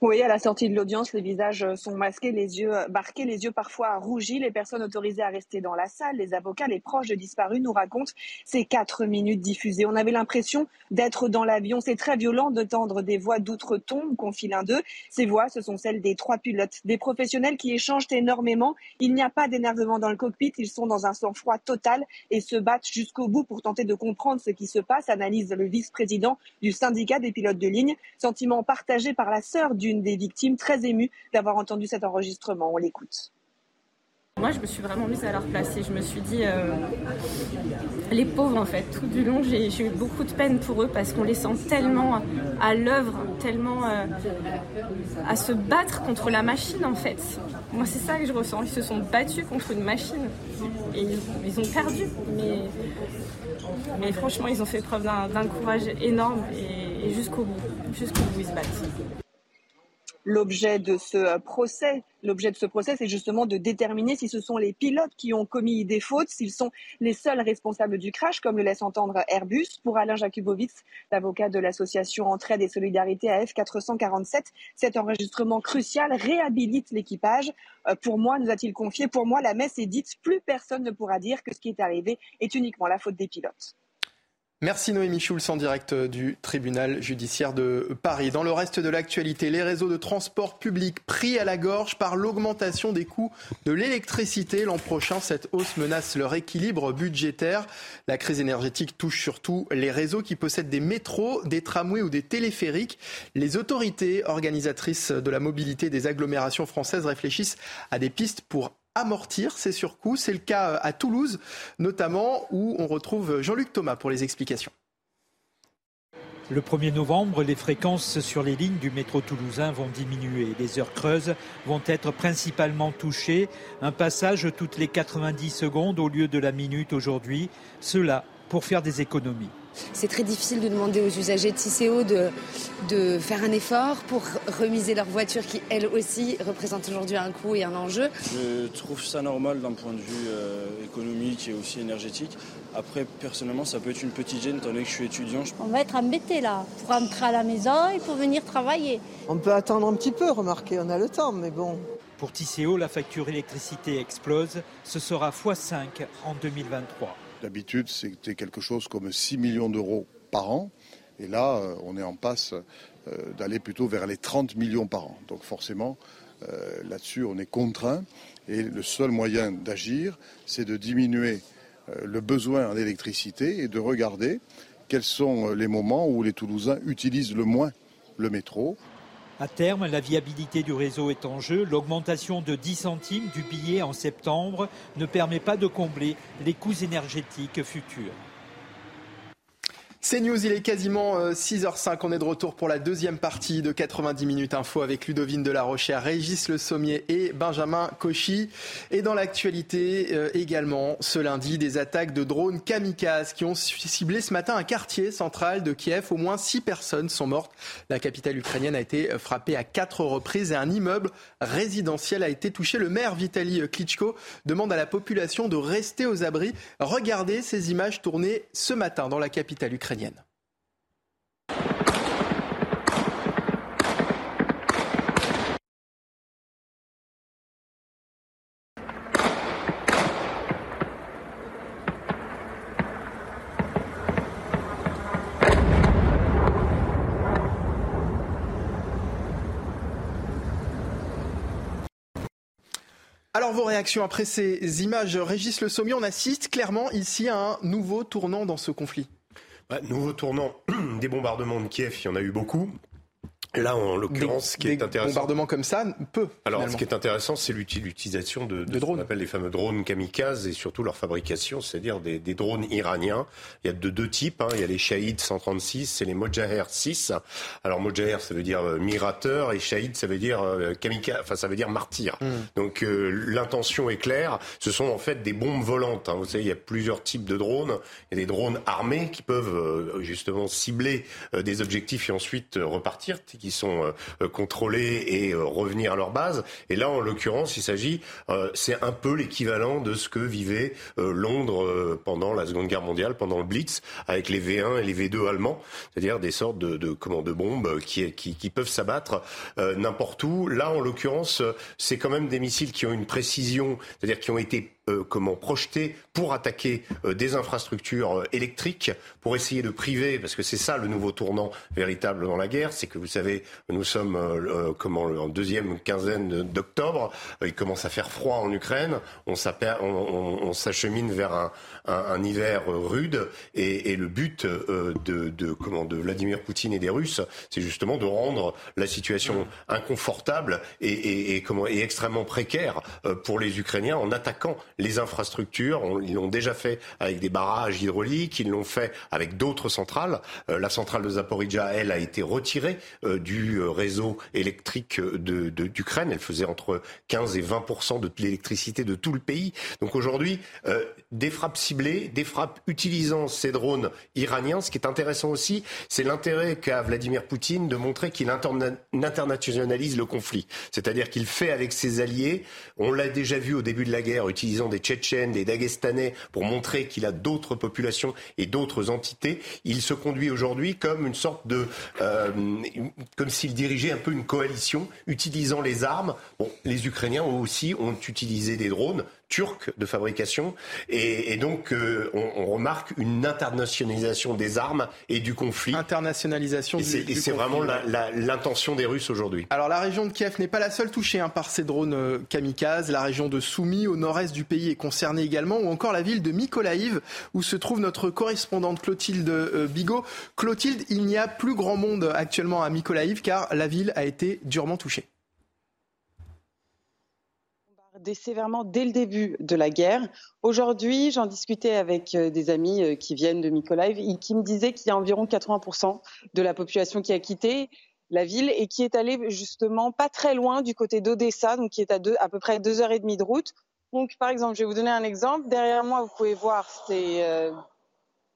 Oui, à la sortie de l'audience, les visages sont masqués, les yeux barqués, les yeux parfois rougis. Les personnes autorisées à rester dans la salle, les avocats, les proches de disparus nous racontent ces quatre minutes diffusées. On avait l'impression d'être dans l'avion. C'est très violent de tendre des voix d'outre-tombe, confie l'un d'eux. Ces voix, ce sont celles des trois pilotes, des professionnels qui échangent énormément. Il n'y a pas d'énervement dans le cockpit. Ils sont dans un sang-froid total et se battent jusqu'au bout pour tenter de comprendre ce qui se passe, analyse le vice-président du syndicat des pilotes de ligne. Sentiment partagé par la sœur d'une des victimes, très émue d'avoir entendu cet enregistrement. On l'écoute. Moi, je me suis vraiment mise à leur place et je me suis dit, euh, les pauvres en fait, tout du long, j'ai eu beaucoup de peine pour eux parce qu'on les sent tellement à l'œuvre, tellement euh, à se battre contre la machine en fait. Moi, c'est ça que je ressens. Ils se sont battus contre une machine et ils, ont perdu. Mais, franchement, ils ont fait preuve d'un courage énorme et jusqu'au bout, jusqu'au bout, ils se battent. L'objet de ce euh, procès, l'objet de ce procès, c'est justement de déterminer si ce sont les pilotes qui ont commis des fautes, s'ils sont les seuls responsables du crash, comme le laisse entendre Airbus. Pour Alain Jakubowicz, l'avocat de l'association Entraide et Solidarité AF 447, cet enregistrement crucial réhabilite l'équipage. Euh, pour moi, nous a-t-il confié, pour moi, la messe est dite, plus personne ne pourra dire que ce qui est arrivé est uniquement la faute des pilotes. Merci Noémie Schulz en direct euh, du tribunal judiciaire de Paris. Dans le reste de l'actualité, les réseaux de transport public pris à la gorge par l'augmentation des coûts de l'électricité. L'an prochain, cette hausse menace leur équilibre budgétaire. La crise énergétique touche surtout les réseaux qui possèdent des métros, des tramways ou des téléphériques. Les autorités organisatrices de la mobilité des agglomérations françaises réfléchissent à des pistes pour amortir ces surcoûts. C'est le cas euh, à Toulouse, notamment, où on retrouve Jean-Luc Thomas pour les explications. Le 1er novembre, les fréquences sur les lignes du métro toulousain vont diminuer. Les heures creuses vont être principalement touchées. Un passage toutes les 90 secondes au lieu de la minute aujourd'hui. Cela pour faire des économies. C'est très difficile de demander aux usagers de Tisséo de, de faire un effort pour remiser leur voiture qui, elle aussi, représente aujourd'hui un coût et un enjeu. Je trouve ça normal d'un point de vue euh, économique et aussi énergétique. Après, personnellement, ça peut être une petite gêne, étant donné que je suis étudiant. On va être embêté là, pour rentrer à la maison et pour venir travailler. On peut attendre un petit peu, remarquez, on a le temps, mais bon. Pour Tisséo, la facture électricité explose. Ce sera x5 en 2023. D'habitude, c'était quelque chose comme 6 millions d'euros par an. Et là, euh, on est en passe euh, d'aller plutôt vers les 30 millions par an. Donc forcément, euh, là-dessus, on est contraint. Et le seul moyen d'agir, c'est de diminuer le besoin en électricité et de regarder quels sont les moments où les Toulousains utilisent le moins le métro. À terme, la viabilité du réseau est en jeu. L'augmentation de 10 centimes du billet en septembre ne permet pas de combler les coûts énergétiques futurs. C'est News, il est quasiment 6h05. Euh, On est de retour pour la deuxième partie de 90 minutes info avec Ludovine de la Rochère, Régis Le Sommier et Benjamin Cauchy. Et dans l'actualité euh, également, ce lundi, des attaques de drones kamikazes qui ont ciblé ce matin un quartier central de Kiev. Au moins six personnes sont mortes. La capitale ukrainienne a été frappée à quatre reprises et un immeuble résidentiel a été touché. Le maire Vitaly Klitschko demande à la population de rester aux abris. Regardez ces images tournées ce matin dans la capitale ukrainienne. Alors vos réactions après ces images, Régis Le Sommier, on assiste clairement ici à un nouveau tournant dans ce conflit. Bah, nouveau tournant des bombardements de Kiev, il y en a eu beaucoup. Là, en l'occurrence, ce qui est intéressant. bombardements comme ça, peu. Alors, ce qui est intéressant, c'est l'utilisation de, de, drones. Ce qu'on appelle les fameux drones kamikazes et surtout leur fabrication, c'est-à-dire des, des, drones iraniens. Il y a de deux types. Hein. Il y a les Shahid 136 et les Mojaher 6. Alors, Mojaher, ça veut dire euh, mirateur et Shahid, ça veut dire euh, kamikaze, enfin, ça veut dire martyr. Hmm. Donc, euh, l'intention est claire. Ce sont en fait des bombes volantes. Hein. Vous savez, il y a plusieurs types de drones. Il y a des drones armés qui peuvent justement cibler des objectifs et ensuite repartir qui sont euh, euh, contrôlés et euh, revenir à leur base. Et là, en l'occurrence, il s'agit, c'est un peu l'équivalent de ce que vivait Londres pendant la Seconde Guerre mondiale, pendant le Blitz, avec les V1 et les V2 allemands, c'est-à-dire des sortes de, de, comment, de bombes qui, qui, qui peuvent s'abattre n'importe où. Là, en l'occurrence, c'est quand même des missiles qui ont une précision, c'est-à-dire qui ont été euh, comment projeter pour attaquer euh, des infrastructures euh, électriques, pour essayer de priver, parce que c'est ça le nouveau tournant véritable dans la guerre, c'est que vous savez, nous sommes comment en deuxième quinzaine d'octobre, il commence à faire froid en Ukraine, on s'achemine vers un, un, hiver rude, et, et le but de, comment, de Vladimir Poutine et des Russes, c'est justement de rendre la situation inconfortable et, et, et, comment, et extrêmement précaire pour les Ukrainiens en attaquant les infrastructures. ils l'ont déjà fait avec des barrages hydrauliques, ils l'ont fait avec d'autres centrales. Euh, la centrale de Zaporizhia, elle, a été retirée euh, du euh, réseau électrique d'Ukraine. elle faisait entre 15 et 20 de l'électricité de tout le pays. Donc aujourd'hui, des frappes ciblées, des frappes utilisant ces drones iraniens. Ce qui est intéressant aussi, c'est l'intérêt qu'a Vladimir Poutine de montrer qu'il internationalise le conflit. C'est-à-dire qu'il fait avec ses alliés, on l'a déjà vu au début de la guerre, utilisant des Tchétchènes, des Dagestanais, pour montrer qu'il a d'autres populations et d'autres entités. Il se conduit aujourd'hui comme une sorte de, euh, comme s'il dirigeait un peu une coalition utilisant les armes. Bon, les Ukrainiens aussi ont utilisé des drones turc de fabrication. Et, donc, euh, on, remarque une internationalisation des armes et du conflit. Internationalisation du, Et c'est vraiment l'intention des Russes aujourd'hui. Alors, la région de Kiev n'est pas la seule touchée hein, par ces drones euh, kamikazes. La région de Soumy, au nord-est du pays, est concernée également, ou encore la ville de Mykolaïv, où se trouve notre correspondante Clotilde euh, Bigot. Clotilde, il n'y a plus grand monde actuellement à Mykolaïv, car la ville a été durement touchée sévèrement dès le début de la guerre. Aujourd'hui, j'en discutais avec euh, des amis euh, qui viennent de Mykolaiv et qui me disaient qu'il y a environ 80% de la population qui a quitté la ville et qui est allée justement pas très loin du côté d'Odessa, donc qui est à, à peu près deux heures et demie de route. Donc, par exemple, je vais vous donner un exemple. Derrière moi, vous pouvez voir ces, euh,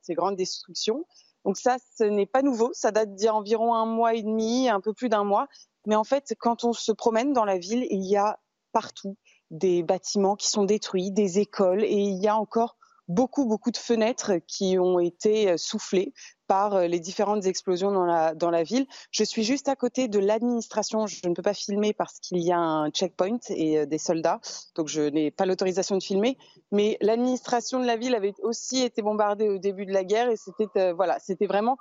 ces grandes destructions. Donc ça, ce n'est pas nouveau. Ça date d'il y a environ un mois et demi, un peu plus d'un mois. Mais en fait, quand on se promène dans la ville, il y a partout des bâtiments qui sont détruits, des écoles, et il y a encore beaucoup, beaucoup de fenêtres qui ont été euh, soufflées par euh, les différentes explosions dans la, ville. Je suis juste à côté de l'administration. Je ne peux pas filmer parce qu'il y a un checkpoint et euh, des soldats, donc je n'ai pas l'autorisation de filmer. Mais l'administration de la ville avait aussi été bombardée au début de la guerre et c'était voilà, c'était vraiment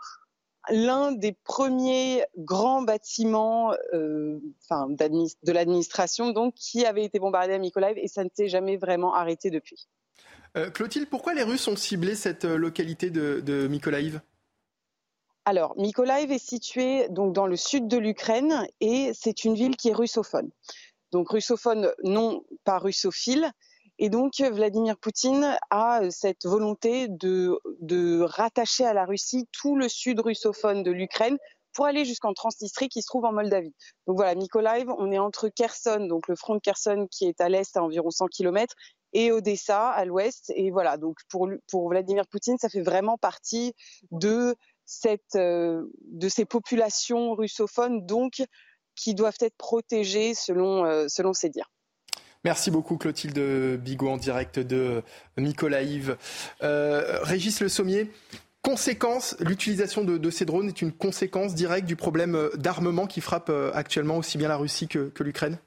l'un des premiers grands bâtiments euh, enfin, de l'administration donc qui avait été bombardé à Mykolaiv et ça ne s'est jamais vraiment arrêté depuis. Euh, Clotilde, pourquoi les Russes ont ciblé cette euh, localité de, de Mykolaiv? Alors, Mykolaiv est située donc dans le sud de l'Ukraine et c'est une ville qui est russophone. Donc russophone, non pas russophile. Et donc, Vladimir Poutine a cette volonté de, rattacher à la Russie tout le sud russophone de l'Ukraine pour aller jusqu'en Transnistrie qui se trouve en Moldavie. Donc voilà, Mykolaiv, on est entre Kherson, donc le front de Kherson qui est à l'est à environ 100 km, et Odessa à l'ouest. Et voilà, donc pour, Vladimir Poutine, ça fait vraiment partie de, cette, euh, de ces populations russophones, donc qui doivent être protégées selon, euh, selon ses dires. Merci beaucoup Clotilde Bigot en direct de Mykolaiv. Euh, Régis Le Sommier, conséquence, l'utilisation de, ces drones est une conséquence directe du problème d'armement qui frappe euh, actuellement aussi bien la Russie que, l'Ukraine?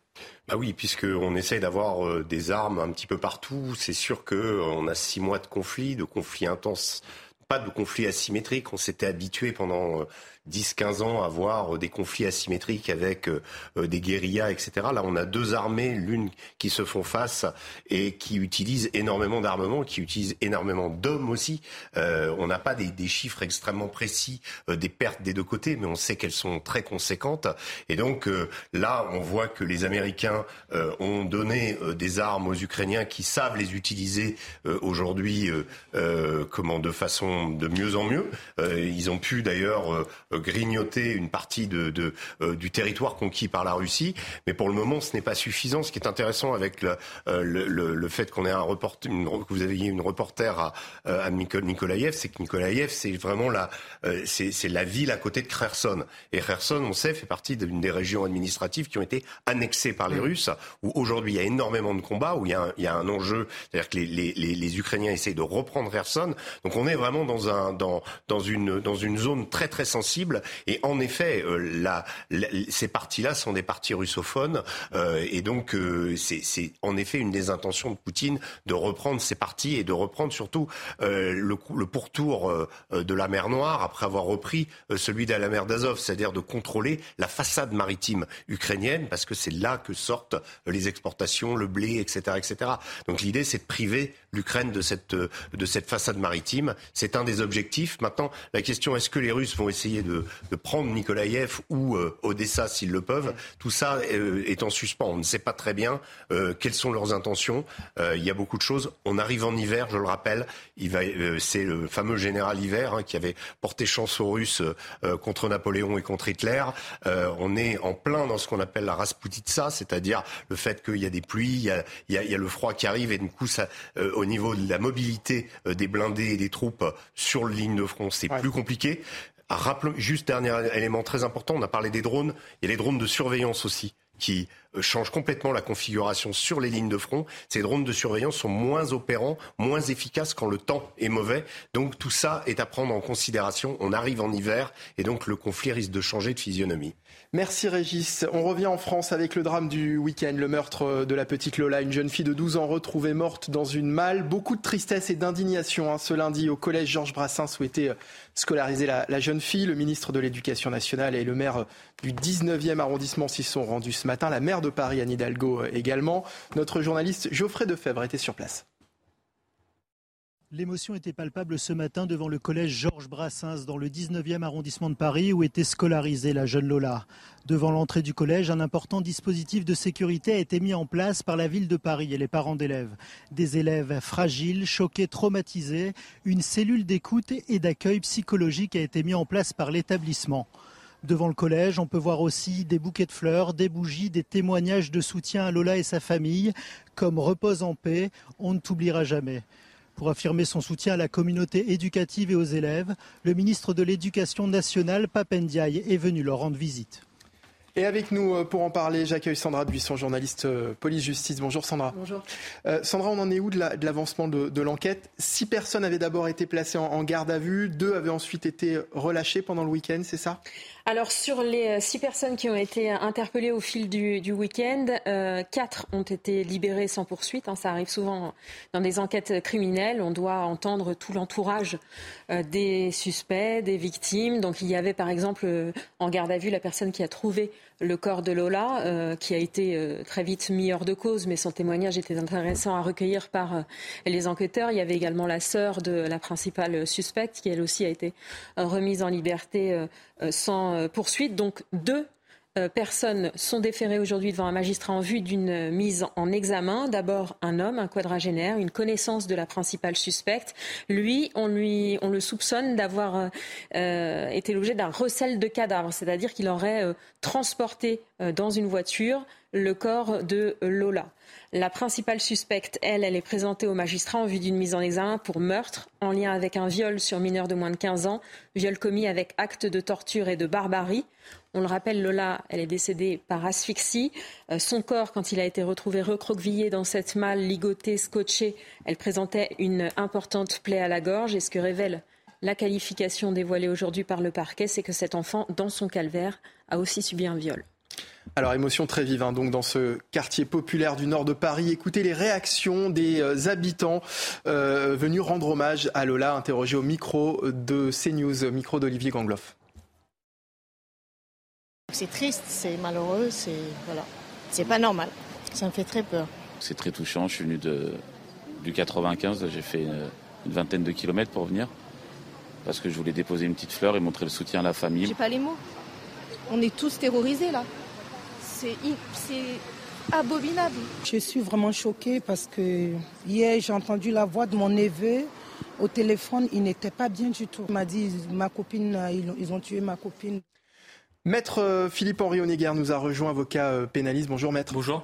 Bah oui, puisqu'on essaye d'avoir euh, des armes un petit peu partout. C'est sûr qu'on a six mois de conflit, de conflits intenses, pas de conflits asymétriques. On s'était habitué pendant 10-15 ans à voir des conflits asymétriques avec euh, euh, des guérillas, etc. Là, on a deux armées, l'une qui se font face et qui utilise énormément d'armement, qui utilise énormément d'hommes aussi. Euh, on n'a pas des, chiffres extrêmement précis des pertes des deux côtés, mais on sait qu'elles sont très conséquentes. Et donc là, on voit que les Américains ont donné des armes aux Ukrainiens qui savent les utiliser aujourd'hui, comment, de façon de mieux en mieux. ils ont pu d'ailleurs euh, grignoter une partie de, euh, du territoire conquis par la Russie. Mais pour le moment, ce n'est pas suffisant. Ce qui est intéressant avec le, euh, le, fait qu'on ait un reporter, que vous ayez une reporter à, à Nikolaïev, c'est que Nikolaïev, c'est vraiment la, c'est la ville à côté de Kherson. Et Kherson, on sait, fait partie d'une des régions administratives qui ont été annexées par les mm. Russes, où aujourd'hui il y a énormément de combats, où il y a un, il y a un enjeu, c'est-à-dire que les, les, les, Ukrainiens essayent de reprendre Kherson. Donc on est vraiment dans, un, dans, dans, une, dans une zone très très sensible et en effet, euh, ces partis-là sont des partis russophones. Euh, et donc, euh, c'est en effet une des intentions de Poutine de reprendre ces partis et de reprendre surtout le, pourtour de la mer Noire après avoir repris celui de la mer d'Azov, c'est-à-dire de contrôler la façade maritime ukrainienne parce que c'est là que sortent les exportations, le blé, etc. etc. Donc l'idée, c'est de priver l'Ukraine de cette façade maritime. C'est un des objectifs. Maintenant, la question, est-ce que les Russes vont essayer de de, prendre Nikolaïev ou euh, Odessa s'ils le peuvent. Tout ça euh, est en suspens. On ne sait pas très bien euh, quelles sont leurs intentions. il y a beaucoup de choses. On arrive en hiver, je le rappelle. c'est le fameux général hiver hein, qui avait porté chance aux Russes contre Napoléon et contre Hitler. on est en plein dans ce qu'on appelle la rasputitsa, c'est-à-dire le fait qu'il y a des pluies, il y a, le froid qui arrive et du coup, ça, au niveau de la mobilité des blindés et des troupes sur la ligne de front, c'est plus compliqué. Rappelons, juste dernier élément très important, on a parlé des drones, il y a les drones de surveillance aussi qui euh, changent complètement la configuration sur les lignes de front. Ces drones de surveillance sont moins opérants, moins efficaces quand le temps est mauvais. Donc tout ça est à prendre en considération. On arrive en hiver et donc le conflit risque de changer de physionomie. Merci Régis. On revient en France avec le drame du week-end, le meurtre de la petite Lola, une jeune fille de 12 ans retrouvée morte dans une malle. Beaucoup de tristesse et d'indignation hein, ce lundi au collège Georges Brassens souhaitait euh, scolariser la, jeune fille. Le ministre de l'Éducation nationale et le maire du 19e arrondissement s'y sont rendus ce matin. La maire de Paris, Anne Hidalgo, euh, également. Notre journaliste Geoffrey Defebvre était sur place. L'émotion était palpable ce matin devant le collège Georges Brassens dans le 19e arrondissement de Paris où était scolarisée la jeune Lola. Devant l'entrée du collège, un important dispositif de sécurité a été mis en place par la ville de Paris et les parents d'élèves. Des élèves fragiles, choqués, traumatisés, une cellule d'écoute et d'accueil psychologique a été mise en place par l'établissement. Devant le collège, on peut voir aussi des bouquets de fleurs, des bougies, des témoignages de soutien à Lola et sa famille, comme repose en paix, on ne t'oubliera jamais. Pour affirmer son soutien à la communauté éducative et aux élèves, le ministre de l'Éducation nationale, Papendiaï, est venu leur rendre visite. Et avec nous euh, pour en parler, j'accueille Sandra Buisson, journaliste euh, police-justice. Bonjour Sandra. Bonjour. Euh, Sandra, on en est où de l'avancement de, l'enquête? Six personnes avaient d'abord été placées en, garde à vue, deux avaient ensuite été relâchées pendant le week-end, c'est ça? Alors sur les six personnes qui ont été interpellées au fil du, week-end, quatre ont été libérées sans poursuite. Hein. ça arrive souvent dans des enquêtes criminelles. On doit entendre tout l'entourage des suspects, des victimes. Donc il y avait par exemple en garde à vue la personne qui a trouvé le corps de Lola, euh, qui a été euh, très vite mis hors de cause, mais son témoignage était intéressant à recueillir par euh, les enquêteurs. Il y avait également la sœur de la principale suspecte, qui elle aussi a été remise en liberté sans poursuite. Donc deux personnes sont déférées aujourd'hui devant un magistrat en vue d'une mise en examen. D'abord, un homme, un quadragénaire, une connaissance de la principale suspecte. Lui, on, lui, on le soupçonne d'avoir euh, été l'objet d'un recel de cadavres, c'est-à-dire qu'il aurait euh, transporté dans une voiture le corps de Lola. La principale suspecte, elle, elle est présentée au magistrat en vue d'une mise en examen pour meurtre en lien avec un viol sur mineur de moins de 15 ans, viol commis avec acte de torture et de barbarie. On le rappelle, Lola, elle est décédée par asphyxie. Euh, son corps, quand il a été retrouvé recroquevillé dans cette malle, ligoté, scotché, elle présentait une importante plaie à la gorge. Et ce que révèle la qualification dévoilée aujourd'hui par le parquet, c'est que cet enfant, dans son calvaire, a aussi subi un viol. Alors émotion très vive hein, donc dans ce quartier populaire du nord de Paris. Écoutez les réactions des euh, habitants euh, venus rendre hommage à Lola, interrogé au micro de CNews, micro d'Olivier Gangloff. C'est triste, c'est malheureux, c'est voilà, c'est pas normal. Ça me fait très peur. C'est très touchant. Je suis venu de, du 95, j'ai fait une, vingtaine de kilomètres pour venir parce que je voulais déposer une petite fleur et montrer le soutien à la famille. J'ai pas les mots. On est tous terrorisés là c'est abominable. Je suis vraiment choquée parce que hier j'ai entendu la voix de mon neveu au téléphone, il n'était pas bien du tout. Il m'a dit ma copine, ils ont, tué ma copine. Maître euh, Philippe-Henri Onéguer nous a rejoint, avocat euh, pénaliste. Bonjour maître. Bonjour.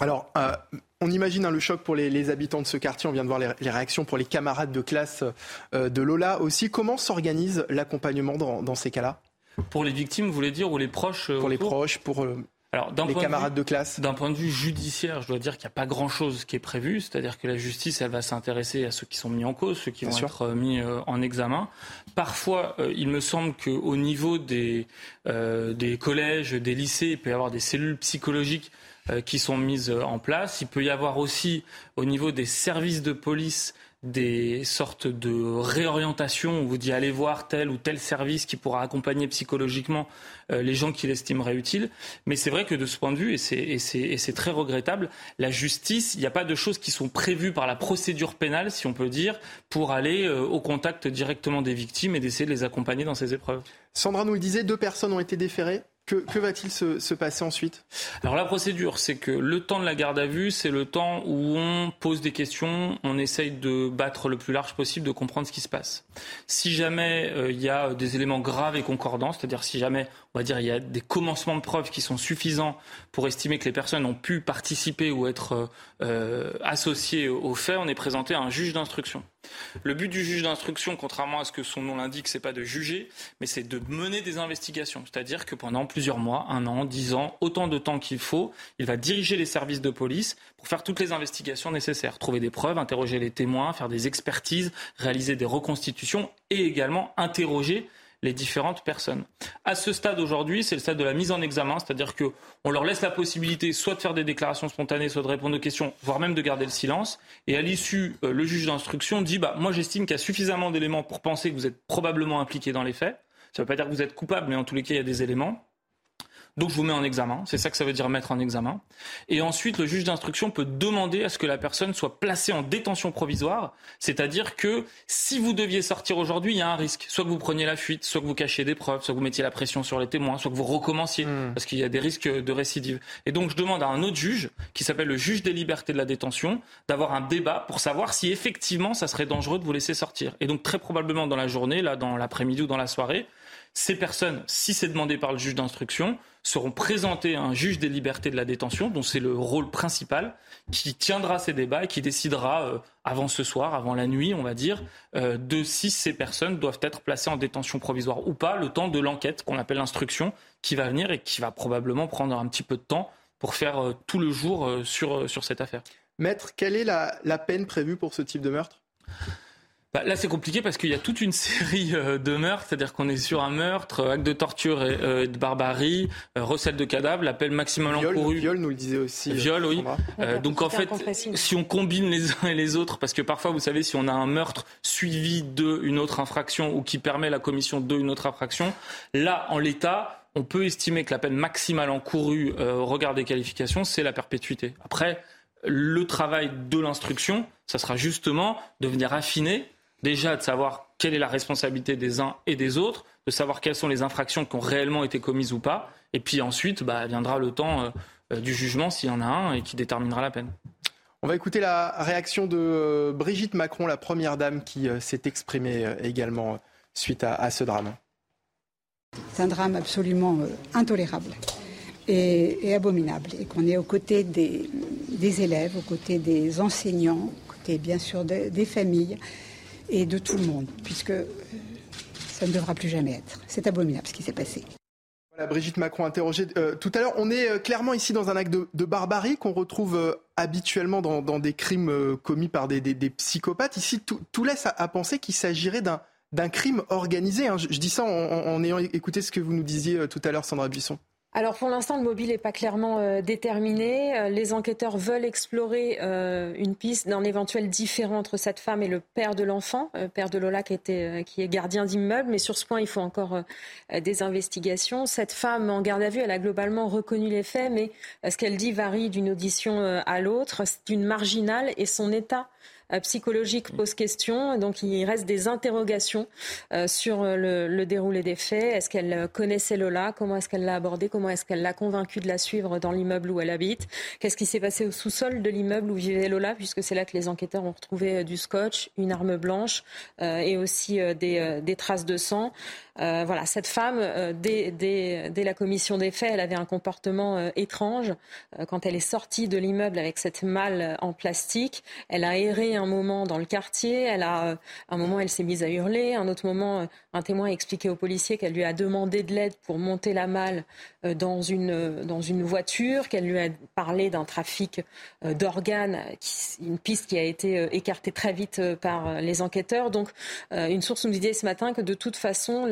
Alors, euh, on imagine hein, le choc pour les, habitants de ce quartier. On vient de voir les, réactions pour les camarades de classe de Lola aussi. Comment s'organise l'accompagnement dans, ces cas-là? Pour les victimes, vous voulez dire, ou les proches Pour les proches, pour alors, les camarades de, classe D'un point de vue judiciaire, je dois dire qu'il n'y a pas grand-chose qui est prévu. C'est-à-dire que la justice, elle va s'intéresser à ceux qui sont mis en cause, ceux qui vont être euh, mis euh, en examen. Parfois, euh, il me semble qu'au niveau des, des collèges, des lycées, il peut y avoir des cellules psychologiques qui sont mises en place. Il peut y avoir aussi, au niveau des services de police, des sortes de réorientation. On vous dit allez voir tel ou tel service qui pourra accompagner psychologiquement euh, les gens qui l'estimeraient utile. Mais c'est vrai que de ce point de vue, et c'est très regrettable, la justice, il n'y a pas de choses qui sont prévues par la procédure pénale, si on peut dire, pour aller euh, au contact directement des victimes et d'essayer de les accompagner dans ces épreuves. Sandra nous le disait, deux personnes ont été déférées que, va-t-il se, passer ensuite? Alors la procédure, c'est que le temps de la garde à vue, c'est le temps où on pose des questions, on essaye de battre le plus large possible, de comprendre ce qui se passe. Si jamais euh, il y a des éléments graves et concordants, c'est-à-dire si jamais on va dire il y a des commencements de preuves qui sont suffisants pour estimer que les personnes ont pu participer ou être euh, euh, associées aux faits, on est présenté à un juge d'instruction. Le but du juge d'instruction, contrairement à ce que son nom l'indique, c'est pas de juger, mais c'est de mener des investigations. C'est-à-dire que pendant plusieurs mois, un an, dix ans, autant de temps qu'il faut, il va diriger les services de police pour faire toutes les investigations nécessaires, trouver des preuves, interroger les témoins, faire des expertises, réaliser des reconstitutions et également interroger les différentes personnes. À ce stade aujourd'hui, c'est le stade de la mise en examen, c'est-à-dire qu'on leur laisse la possibilité soit de faire des déclarations spontanées, soit de répondre aux questions, voire même de garder le silence. Et à l'issue, euh, le juge d'instruction dit bah, Moi, j'estime qu'il y a suffisamment d'éléments pour penser que vous êtes probablement impliqué dans les faits. Ça ne veut pas dire que vous êtes coupable, mais en tous les cas, il y a des éléments. Donc je vous mets en examen, c'est ça que ça veut dire mettre en examen. Et ensuite, le juge d'instruction peut demander à ce que la personne soit placée en détention provisoire, c'est-à-dire que si vous deviez sortir aujourd'hui, il y a un risque. Soit que vous preniez la fuite, soit que vous cachiez des preuves, soit que vous mettiez la pression sur les témoins, soit que vous recommenciez, hmm. parce qu'il y a des risques de récidive. Et donc je demande à un autre juge, qui s'appelle le juge des libertés de la détention, d'avoir un débat pour savoir si effectivement ça serait dangereux de vous laisser sortir. Et donc très probablement dans la journée, là dans l'après-midi ou dans la soirée, ces personnes, si c'est demandé par le juge d'instruction, seront présentées à un juge des libertés de la détention, dont c'est le rôle principal, qui tiendra ces débats et qui décidera euh, avant ce soir, avant la nuit, on va dire, euh, de si ces personnes doivent être placées en détention provisoire ou pas, le temps de l'enquête qu'on appelle l'instruction, qui va venir et qui va probablement prendre un petit peu de temps pour faire euh, tout le jour sur, sur cette affaire. Maître, quelle est la peine prévue pour ce type de meurtre? Bah, là, c'est compliqué parce qu'il y a toute une série euh, de meurtres, c'est-à-dire qu'on est sur un meurtre, euh, acte de torture et euh, de barbarie, recette de cadavres, l'appel maximal encouru. Viol, nous le disait aussi. Viol, oui. donc en fait, si on combine les uns et les autres, parce que parfois, vous savez, si on a un meurtre suivi d'une autre infraction ou qui permet la commission d'une autre infraction, là, en l'état, on peut estimer que la peine maximale encourue au regard des qualifications, c'est la perpétuité. Après, le travail de l'instruction, ça sera justement de venir affiner déjà de savoir quelle est la responsabilité des uns et des autres, de savoir quelles sont les infractions qui ont réellement été commises ou pas. Et puis ensuite, bah, viendra le temps du jugement s'il y en a un et qui déterminera la peine. On va écouter la réaction de Brigitte Macron, la première dame, qui s'est exprimée également suite à, ce drame. C'est un drame absolument intolérable et, abominable. Et qu'on est aux côtés des, élèves, aux côtés des enseignants, aux côtés bien sûr des familles et de tout le monde, puisque euh, ça ne devra plus jamais être. C'est abominable ce qui s'est passé. Voilà, Brigitte Macron interrogée euh, tout à l'heure. On est euh, clairement ici dans un acte de, barbarie qu'on retrouve habituellement dans, des crimes commis par des, psychopathes. Ici, tout, laisse à, penser qu'il s'agirait d'un crime organisé. Hein. Je, dis ça en, ayant écouté ce que vous nous disiez tout à l'heure, Sandra Buisson. Alors pour l'instant, le mobile n'est pas clairement euh, déterminé. Euh, les enquêteurs veulent explorer euh, une piste d'un éventuel différent entre cette femme et le père de l'enfant, père de Lola qui, était, qui est gardien d'immeuble. Mais sur ce point, il faut encore des investigations. Cette femme en garde à vue, elle a globalement reconnu les faits, mais ce qu'elle dit varie d'une audition à l'autre. C'est une marginale et son état psychologique pose question. Donc il reste des interrogations euh, sur le, déroulé des faits. Est-ce qu'elle connaissait Lola? Comment est-ce qu'elle l'a abordée Comment est-ce qu'elle l'a convaincue de la suivre dans l'immeuble où elle habite? Qu'est-ce qui s'est passé au sous-sol de l'immeuble où vivait Lola? Puisque c'est là que les enquêteurs ont retrouvé euh, du scotch, une arme blanche et aussi des, traces de sang. Voilà, cette femme, dès, la commission des faits, elle avait un comportement étrange. quand elle est sortie de l'immeuble avec cette malle en plastique, elle a erré un moment dans le quartier. Elle a, euh, un moment, elle s'est mise à hurler. Un autre moment, euh, un témoin a expliqué aux policiers qu'elle lui a demandé de l'aide pour monter la malle euh, dans une, voiture, qu'elle lui a parlé d'un trafic d'organes, une piste qui a été écartée très vite par les enquêteurs. Donc, une source nous disait ce matin que de toute façon,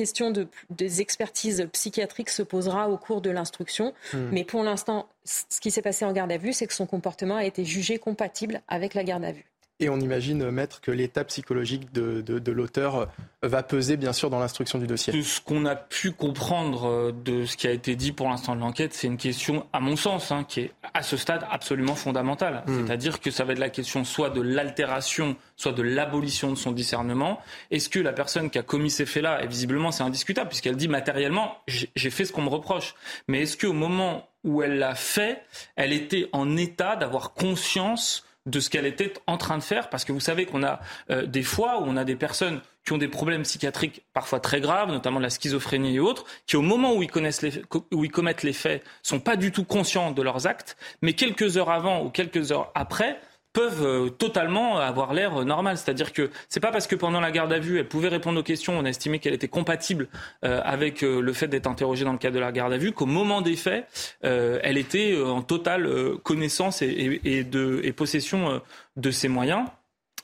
question de, des expertises psychiatriques se posera au cours de l'instruction. Hmm. Mais pour l'instant, ce qui s'est passé en garde à vue, c'est que son comportement a été jugé compatible avec la garde à vue. Et on imagine, Maître, que l'état psychologique de, l'auteur va peser, bien sûr, dans l'instruction du dossier. De ce qu'on a pu comprendre euh, de ce qui a été dit pour l'instant de l'enquête, c'est une question, à mon sens, hein, qui est à ce stade absolument fondamentale. Hmm. C'est-à-dire que ça va être la question soit de l'altération, soit de l'abolition de son discernement. Est-ce que la personne qui a commis ces faits-là, et visiblement c'est indiscutable, puisqu'elle dit matériellement, j'ai fait ce qu'on me reproche, mais est-ce qu'au moment où elle l'a fait, elle était en état d'avoir conscience de ce qu'elle était en train de faire, parce que vous savez qu'on a euh, des fois où on a des personnes qui ont des problèmes psychiatriques parfois très graves, notamment la schizophrénie et autres, qui au moment où ils, connaissent les, où ils commettent les faits sont pas du tout conscients de leurs actes, mais quelques heures avant ou quelques heures après peuvent euh, totalement avoir l'air normal. C'est-à-dire que c'est pas parce que pendant la garde à vue, elle pouvait répondre aux questions, on a estimé qu'elle était compatible euh, avec euh, le fait d'être interrogée dans le cadre de la garde à vue, qu'au moment des faits, elle était en totale connaissance et, de, et possession de ses moyens.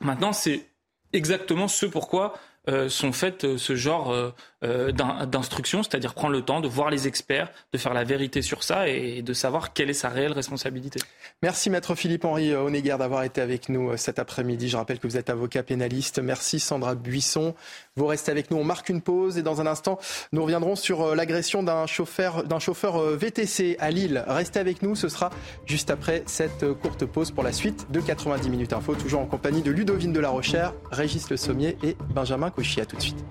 Maintenant, c'est exactement ce pourquoi sont faites ce genre euh, d'instruction, c'est-à-dire prendre le temps de voir les experts, de faire la vérité sur ça et de savoir quelle est sa réelle responsabilité. Merci Maître Philippe-Henri Honegger d'avoir été avec nous euh, cet après-midi. Je rappelle que vous êtes avocat pénaliste. Merci Sandra Buisson. Vous restez avec nous, on marque une pause et dans un instant, nous reviendrons sur euh, l'agression d'un chauffeur, d'un chauffeur VTC à Lille. Restez avec nous, ce sera juste après cette courte pause pour la suite de 90 minutes info, toujours en compagnie de Ludovine de la Rochère, Régis Le Sommier et Benjamin Cauchy. À tout de suite.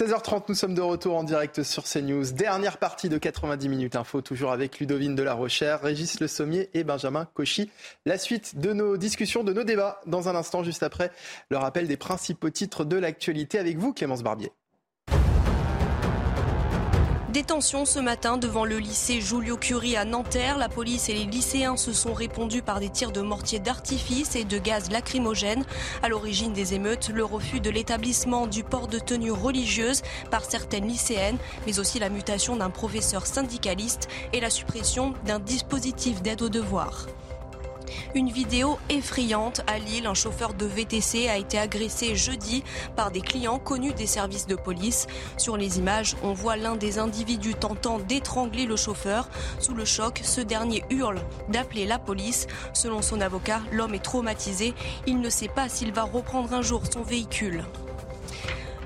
16h30, nous sommes de retour en direct sur CNews. Dernière partie de 90 minutes info, toujours avec Ludovine de la Rochère, Régis Le Sommier et Benjamin Cauchy. La suite de nos discussions, de nos débats, dans un instant, juste après le rappel des principaux titres de l'actualité avec vous, Clémence Barbier. Détention ce matin devant le lycée Julio Curie à Nanterre. La police et les lycéens se sont répondus par des tirs de mortier d'artifice et de gaz lacrymogène. À l'origine des émeutes, le refus de l'établissement du port de tenue religieuse par certaines lycéennes, mais aussi la mutation d'un professeur syndicaliste et la suppression d'un dispositif d'aide aux devoirs. Une vidéo effrayante à Lille. Un chauffeur de VTC a été agressé jeudi par des clients connus des services de police. Sur les images, on voit l'un des individus tentant d'étrangler le chauffeur. Sous le choc, ce dernier hurle d'appeler la police. Selon son avocat, l'homme est traumatisé. Il ne sait pas s'il va reprendre un jour son véhicule.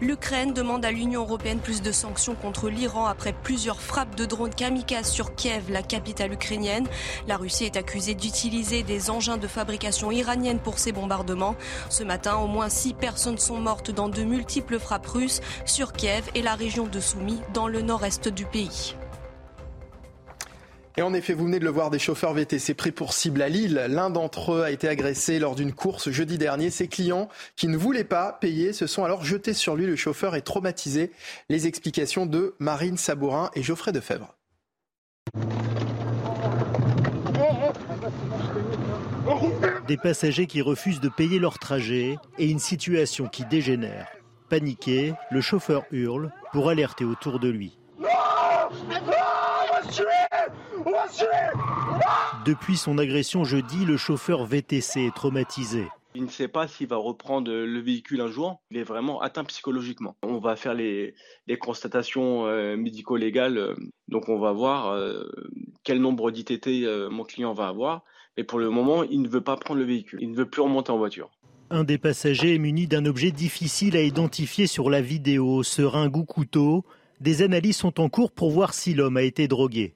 L'Ukraine demande à l'Union européenne plus de sanctions contre l'Iran après plusieurs frappes de drones kamikazes sur Kiev, la capitale ukrainienne. La Russie est accusée d'utiliser des engins de fabrication iranienne pour ces bombardements. Ce matin, au moins six personnes sont mortes dans de multiples frappes russes sur Kiev et la région de Soumy dans le nord-est du pays. Et en effet, vous venez de le voir, des chauffeurs VTC pris pour cible à Lille. L'un d'entre eux a été agressé lors d'une course jeudi dernier. Ses clients, qui ne voulaient pas payer, se sont alors jetés sur lui. Le chauffeur est traumatisé. Les explications de Marine Sabourin et Geoffrey Defebvre. Des passagers qui refusent de payer leur trajet et une situation qui dégénère. Paniqué, le chauffeur hurle pour alerter autour de lui. Depuis son agression jeudi, le chauffeur VTC est traumatisé. Il ne sait pas s'il va reprendre le véhicule un jour. Il est vraiment atteint psychologiquement. On va faire les, constatations euh, médico-légales. Donc on va voir euh, quel nombre d'ITT euh, mon client va avoir. Mais pour le moment, il ne veut pas prendre le véhicule. Il ne veut plus remonter en voiture. Un des passagers est muni d'un objet difficile à identifier sur la vidéo, seringue ou couteau. Des analyses sont en cours pour voir si l'homme a été drogué.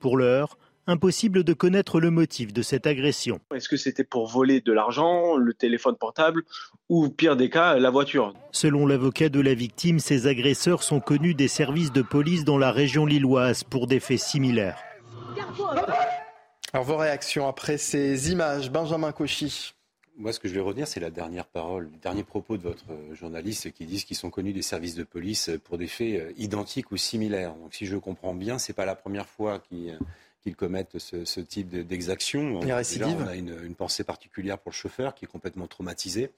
Pour l'heure, impossible de connaître le motif de cette agression. Est-ce que c'était pour voler de l'argent, le téléphone portable ou, pire des cas, la voiture? Selon l'avocat de la victime, ces agresseurs sont connus des services de police dans la région lilloise pour des faits similaires. Alors vos réactions après ces images, Benjamin Cauchy moi, ce que je vais retenir, c'est la dernière parole, le dernier propos de votre journaliste qui disent qu'ils sont connus des services de police pour des faits euh, identiques ou similaires. Donc, si je comprends bien, c'est pas la première fois qu'ils commettent ce, type d'exaction. On a une, une, pensée particulière pour le chauffeur qui est complètement traumatisé.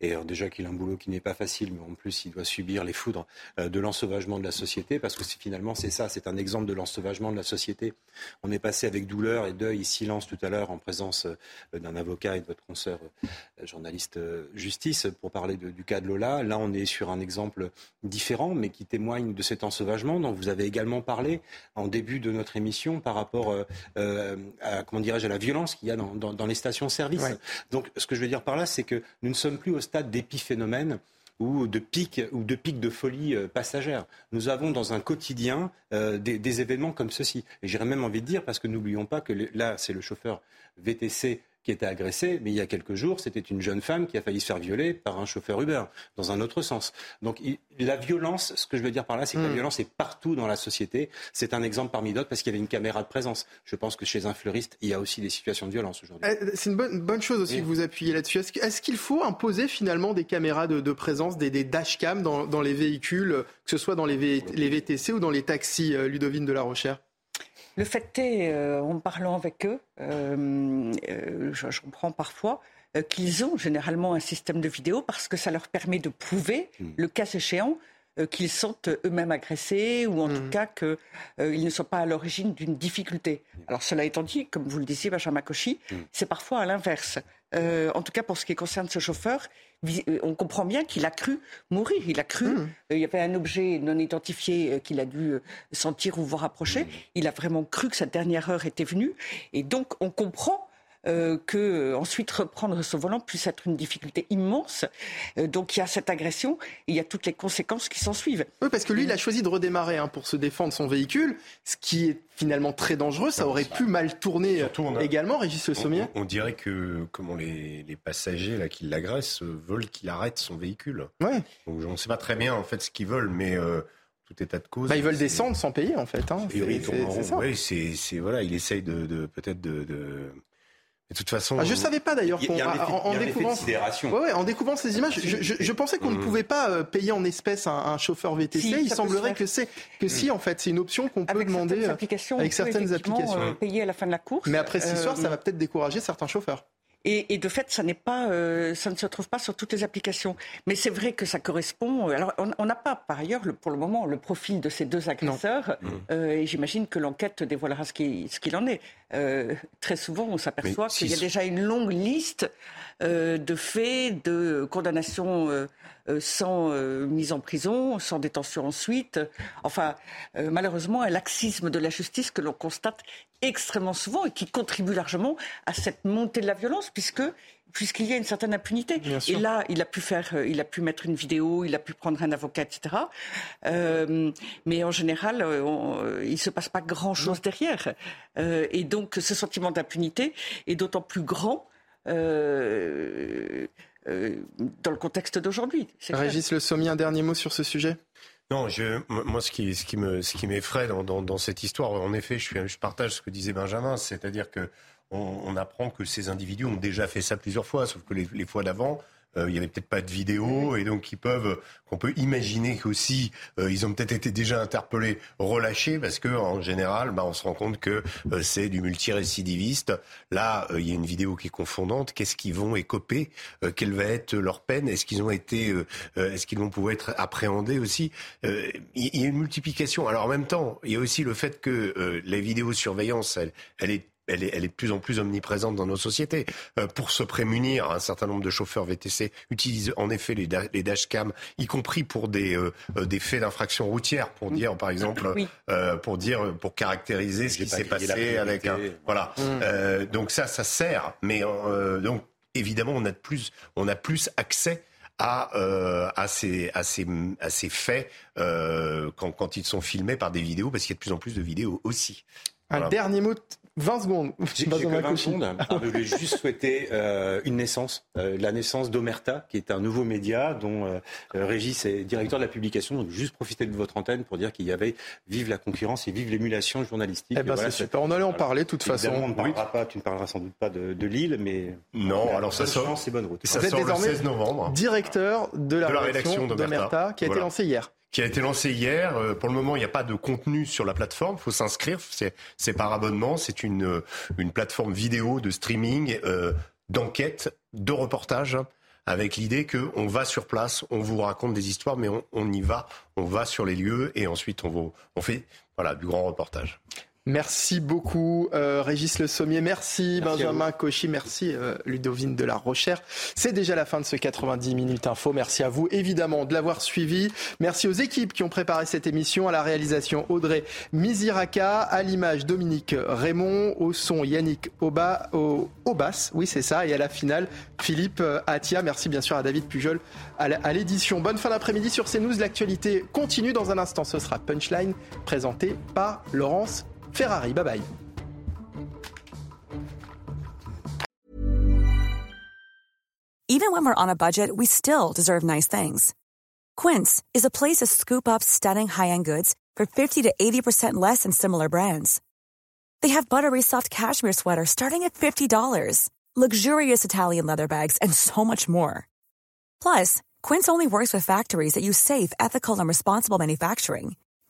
Et déjà qu'il a un boulot qui n'est pas facile, mais en plus il doit subir les foudres euh, de l'ensauvagement de la société, parce que finalement c'est ça, c'est un exemple de l'ensauvagement de la société. On est passé avec douleur et deuil et silence tout à l'heure en présence euh, d'un avocat et de votre consoeur euh, journaliste justice pour parler du cas de Lola. Là on est sur un exemple différent, mais qui témoigne de cet ensauvagement dont vous avez également parlé en début de notre émission par rapport à, comment dirais-je, à la violence qu'il y a dans, les stations-service. Donc ce que je veux dire par là, c'est que nous ne sommes plus au stade d'épiphénomène ou de pics ou de pics de folie euh, passagère. Nous avons dans un quotidien euh, des, événements comme ceci. Et j'irais même envie de dire, parce que n'oublions pas que là, c'est le chauffeur VTC qui était agressée, mais il y a quelques jours, c'était une jeune femme qui a failli se faire violer par un chauffeur Uber, dans un autre sens. Donc la violence, ce que je veux dire par là, c'est que la hmm. violence est partout dans la société. C'est un exemple parmi d'autres parce qu'il y avait une caméra de présence. Je pense que chez un fleuriste, il y a aussi des situations de violence aujourd'hui. Eh, c'est une bonne, chose aussi que vous appuyez là-dessus. Est-ce qu'il faut imposer finalement des caméras de, présence, des, des dashcams dans, les véhicules, que ce soit dans les, les VTC ou dans les taxis, euh, Ludovine de la Rochère? Le fait est, euh, en parlant avec eux, euh, euh, je, comprends parfois qu'ils ont généralement un système de vidéo parce que ça leur permet de prouver, hmm. le cas échéant, qu'ils sont eux-mêmes agressés ou en tout hmm. cas qu'ils ne sont pas à l'origine d'une difficulté. Alors cela étant dit, comme vous le disiez, Benjamin Cauchy, hmm. c'est parfois à l'inverse. en tout cas pour ce qui concerne ce chauffeur, euh, on comprend bien qu'il a cru mourir. Il a cru. Euh, il y avait un objet non identifié euh, qu'il a dû sentir ou voir approcher. Hmm. Il a vraiment cru que sa dernière heure était venue. Et donc, on comprend euh, que euh, ensuite reprendre ce volant puisse être une difficulté immense. Euh, donc il y a cette agression, et il y a toutes les conséquences qui s'en suivent. Oui, parce que lui, il a choisi de redémarrer hein, pour se défendre son véhicule, ce qui est finalement très dangereux. Ça aurait pu mal tourner également, Régis Le Sommier. On, dirait que comment les, passagers là qui l'agressent veulent qu'il arrête son véhicule. Ouais. Donc, on ne sait pas très bien en fait ce qu'ils veulent, mais tout état de cause. Bah, ils veulent descendre sans payer en fait. Hein. Oui, c'est voilà, il essaye de, peut-être de, de toute façon, ah, je savais pas d'ailleurs qu'on en, en, découvrant, ouais, en découvrant ces images, je, je, pensais qu'on ne mmh. pouvait pas euh, payer en espèces un, un chauffeur VTC. Il semblerait que c'est que si en fait c'est une option qu'on peut demander euh, avec certaines applications. Euh, payer à la fin de la course. Mais après ce soir, ça va peut-être décourager certains chauffeurs. Et, de fait, ça n'est pas, euh, ça ne se trouve pas sur toutes les applications. Mais c'est vrai que ça correspond. Euh, alors, on n'a pas, par ailleurs, pour le moment, le profil de ces deux agresseurs. Euh, et j'imagine que l'enquête dévoilera ce qu'il en est. très souvent, on s'aperçoit qu'il y a déjà une longue liste de faits, de condamnations sans mise en prison, sans détention ensuite. Enfin, malheureusement, un laxisme de la justice que l'on constate extrêmement souvent et qui contribue largement à cette montée de la violence, puisque puisqu'il y a une certaine impunité. Et là, il a pu faire, euh, il a pu mettre une vidéo, il a pu prendre un avocat, etc. Euh, mais en général, euh, il il se passe pas grand-chose derrière. et donc, ce sentiment d'impunité est d'autant plus grand. Euh, dans le contexte d'aujourd'hui. Régis Le Sommier, un dernier mot sur ce sujet? Non, je, moi, ce qui, ce qui me, ce qui m'effraie dans, dans, dans, cette histoire, en effet, je, je partage ce que disait Benjamin, c'est-à-dire que on, on, apprend que ces individus ont déjà fait ça plusieurs fois, sauf que les, les fois d'avant, euh, il n'y avait peut-être pas de vidéo et donc ils peuvent, qu'on peut imaginer qu'aussi euh, ils ont peut-être été déjà interpellés, relâchés parce que en général, bah, on se rend compte que euh, c'est du multirécidiviste. Là, il y a une vidéo qui est confondante. Qu'est-ce qu'ils vont écoper? Quelle va être leur peine? Est-ce qu'ils ont été, est-ce qu'ils vont pouvoir être appréhendés aussi? Il y a une multiplication. Alors en même temps, il y a aussi le fait que la vidéosurveillance, elle, elle est elle est, elle est de plus en plus omniprésente dans nos sociétés. Euh, pour se prémunir, un certain nombre de chauffeurs VTC utilisent en effet les, les dashcams, y compris pour des, euh, euh, des faits d'infraction routière, pour dire, par exemple, euh, pour dire, pour caractériser ce qui s'est passé avec un, voilà. Mmh. donc ça, ça sert, mais donc évidemment, on a de plus, on a plus accès à, euh, à, ces, à, ces, à ces faits euh, quand, quand ils sont filmés par des vidéos, parce qu'il y a de plus en plus de vidéos aussi. Un dernier mot 20 secondes. J'ai que 20 secondes. Je voulais juste souhaiter euh, une naissance, euh, la naissance d'Omerta, qui est un nouveau média dont euh, Régis est directeur de la publication. Donc juste profiter de votre antenne pour dire qu'il y avait vive la concurrence et vive l'émulation journalistique. Eh ben, c'est super. On allait en parler de toute façon. On ne parlera pas, tu ne parleras sans doute pas de, de Lille, mais non. Alors ça sort. C'est bonne route. Ça sort le 16 novembre. Directeur de la, de la rédaction d'Omerta, qui a été lancée hier qui a été lancé hier. Euh, pour le moment, il n'y a pas de contenu sur la plateforme. Il faut s'inscrire. C'est par abonnement. C'est une, euh, une plateforme vidéo de streaming, euh, d'enquête, de reportage avec l'idée qu'on va sur place, on vous raconte des histoires, mais on, on, y va, on va sur les lieux et ensuite on, va, on fait voilà, du grand reportage. Merci beaucoup euh, Régis Le Sommier, merci, Benjamin Cauchy, merci euh, Ludovine de la Rochère. C'est déjà la fin de ce 90 minutes info. Merci à vous évidemment de l'avoir suivi. Merci aux équipes qui ont préparé cette émission, à la réalisation Audrey Miziraka, à l'image Dominique Raymond, au son Yannick Oba, au, Obas, oui c'est ça, et à la finale Philippe euh, Atia. Merci bien sûr à David Pujol à l'édition. Bonne fin d'après-midi sur CNews. L'actualité continue dans un instant. Ce sera Punchline présenté par Laurence Ferrari. Bye bye. Even when we're on a budget, we still deserve nice things. Quince is a place to scoop up stunning high-end goods for 50 to 80% less than similar brands. They have buttery soft cashmere sweaters starting at $50, luxurious Italian leather bags, and so much more. Plus, Quince only works with factories that use safe, ethical, and responsible manufacturing.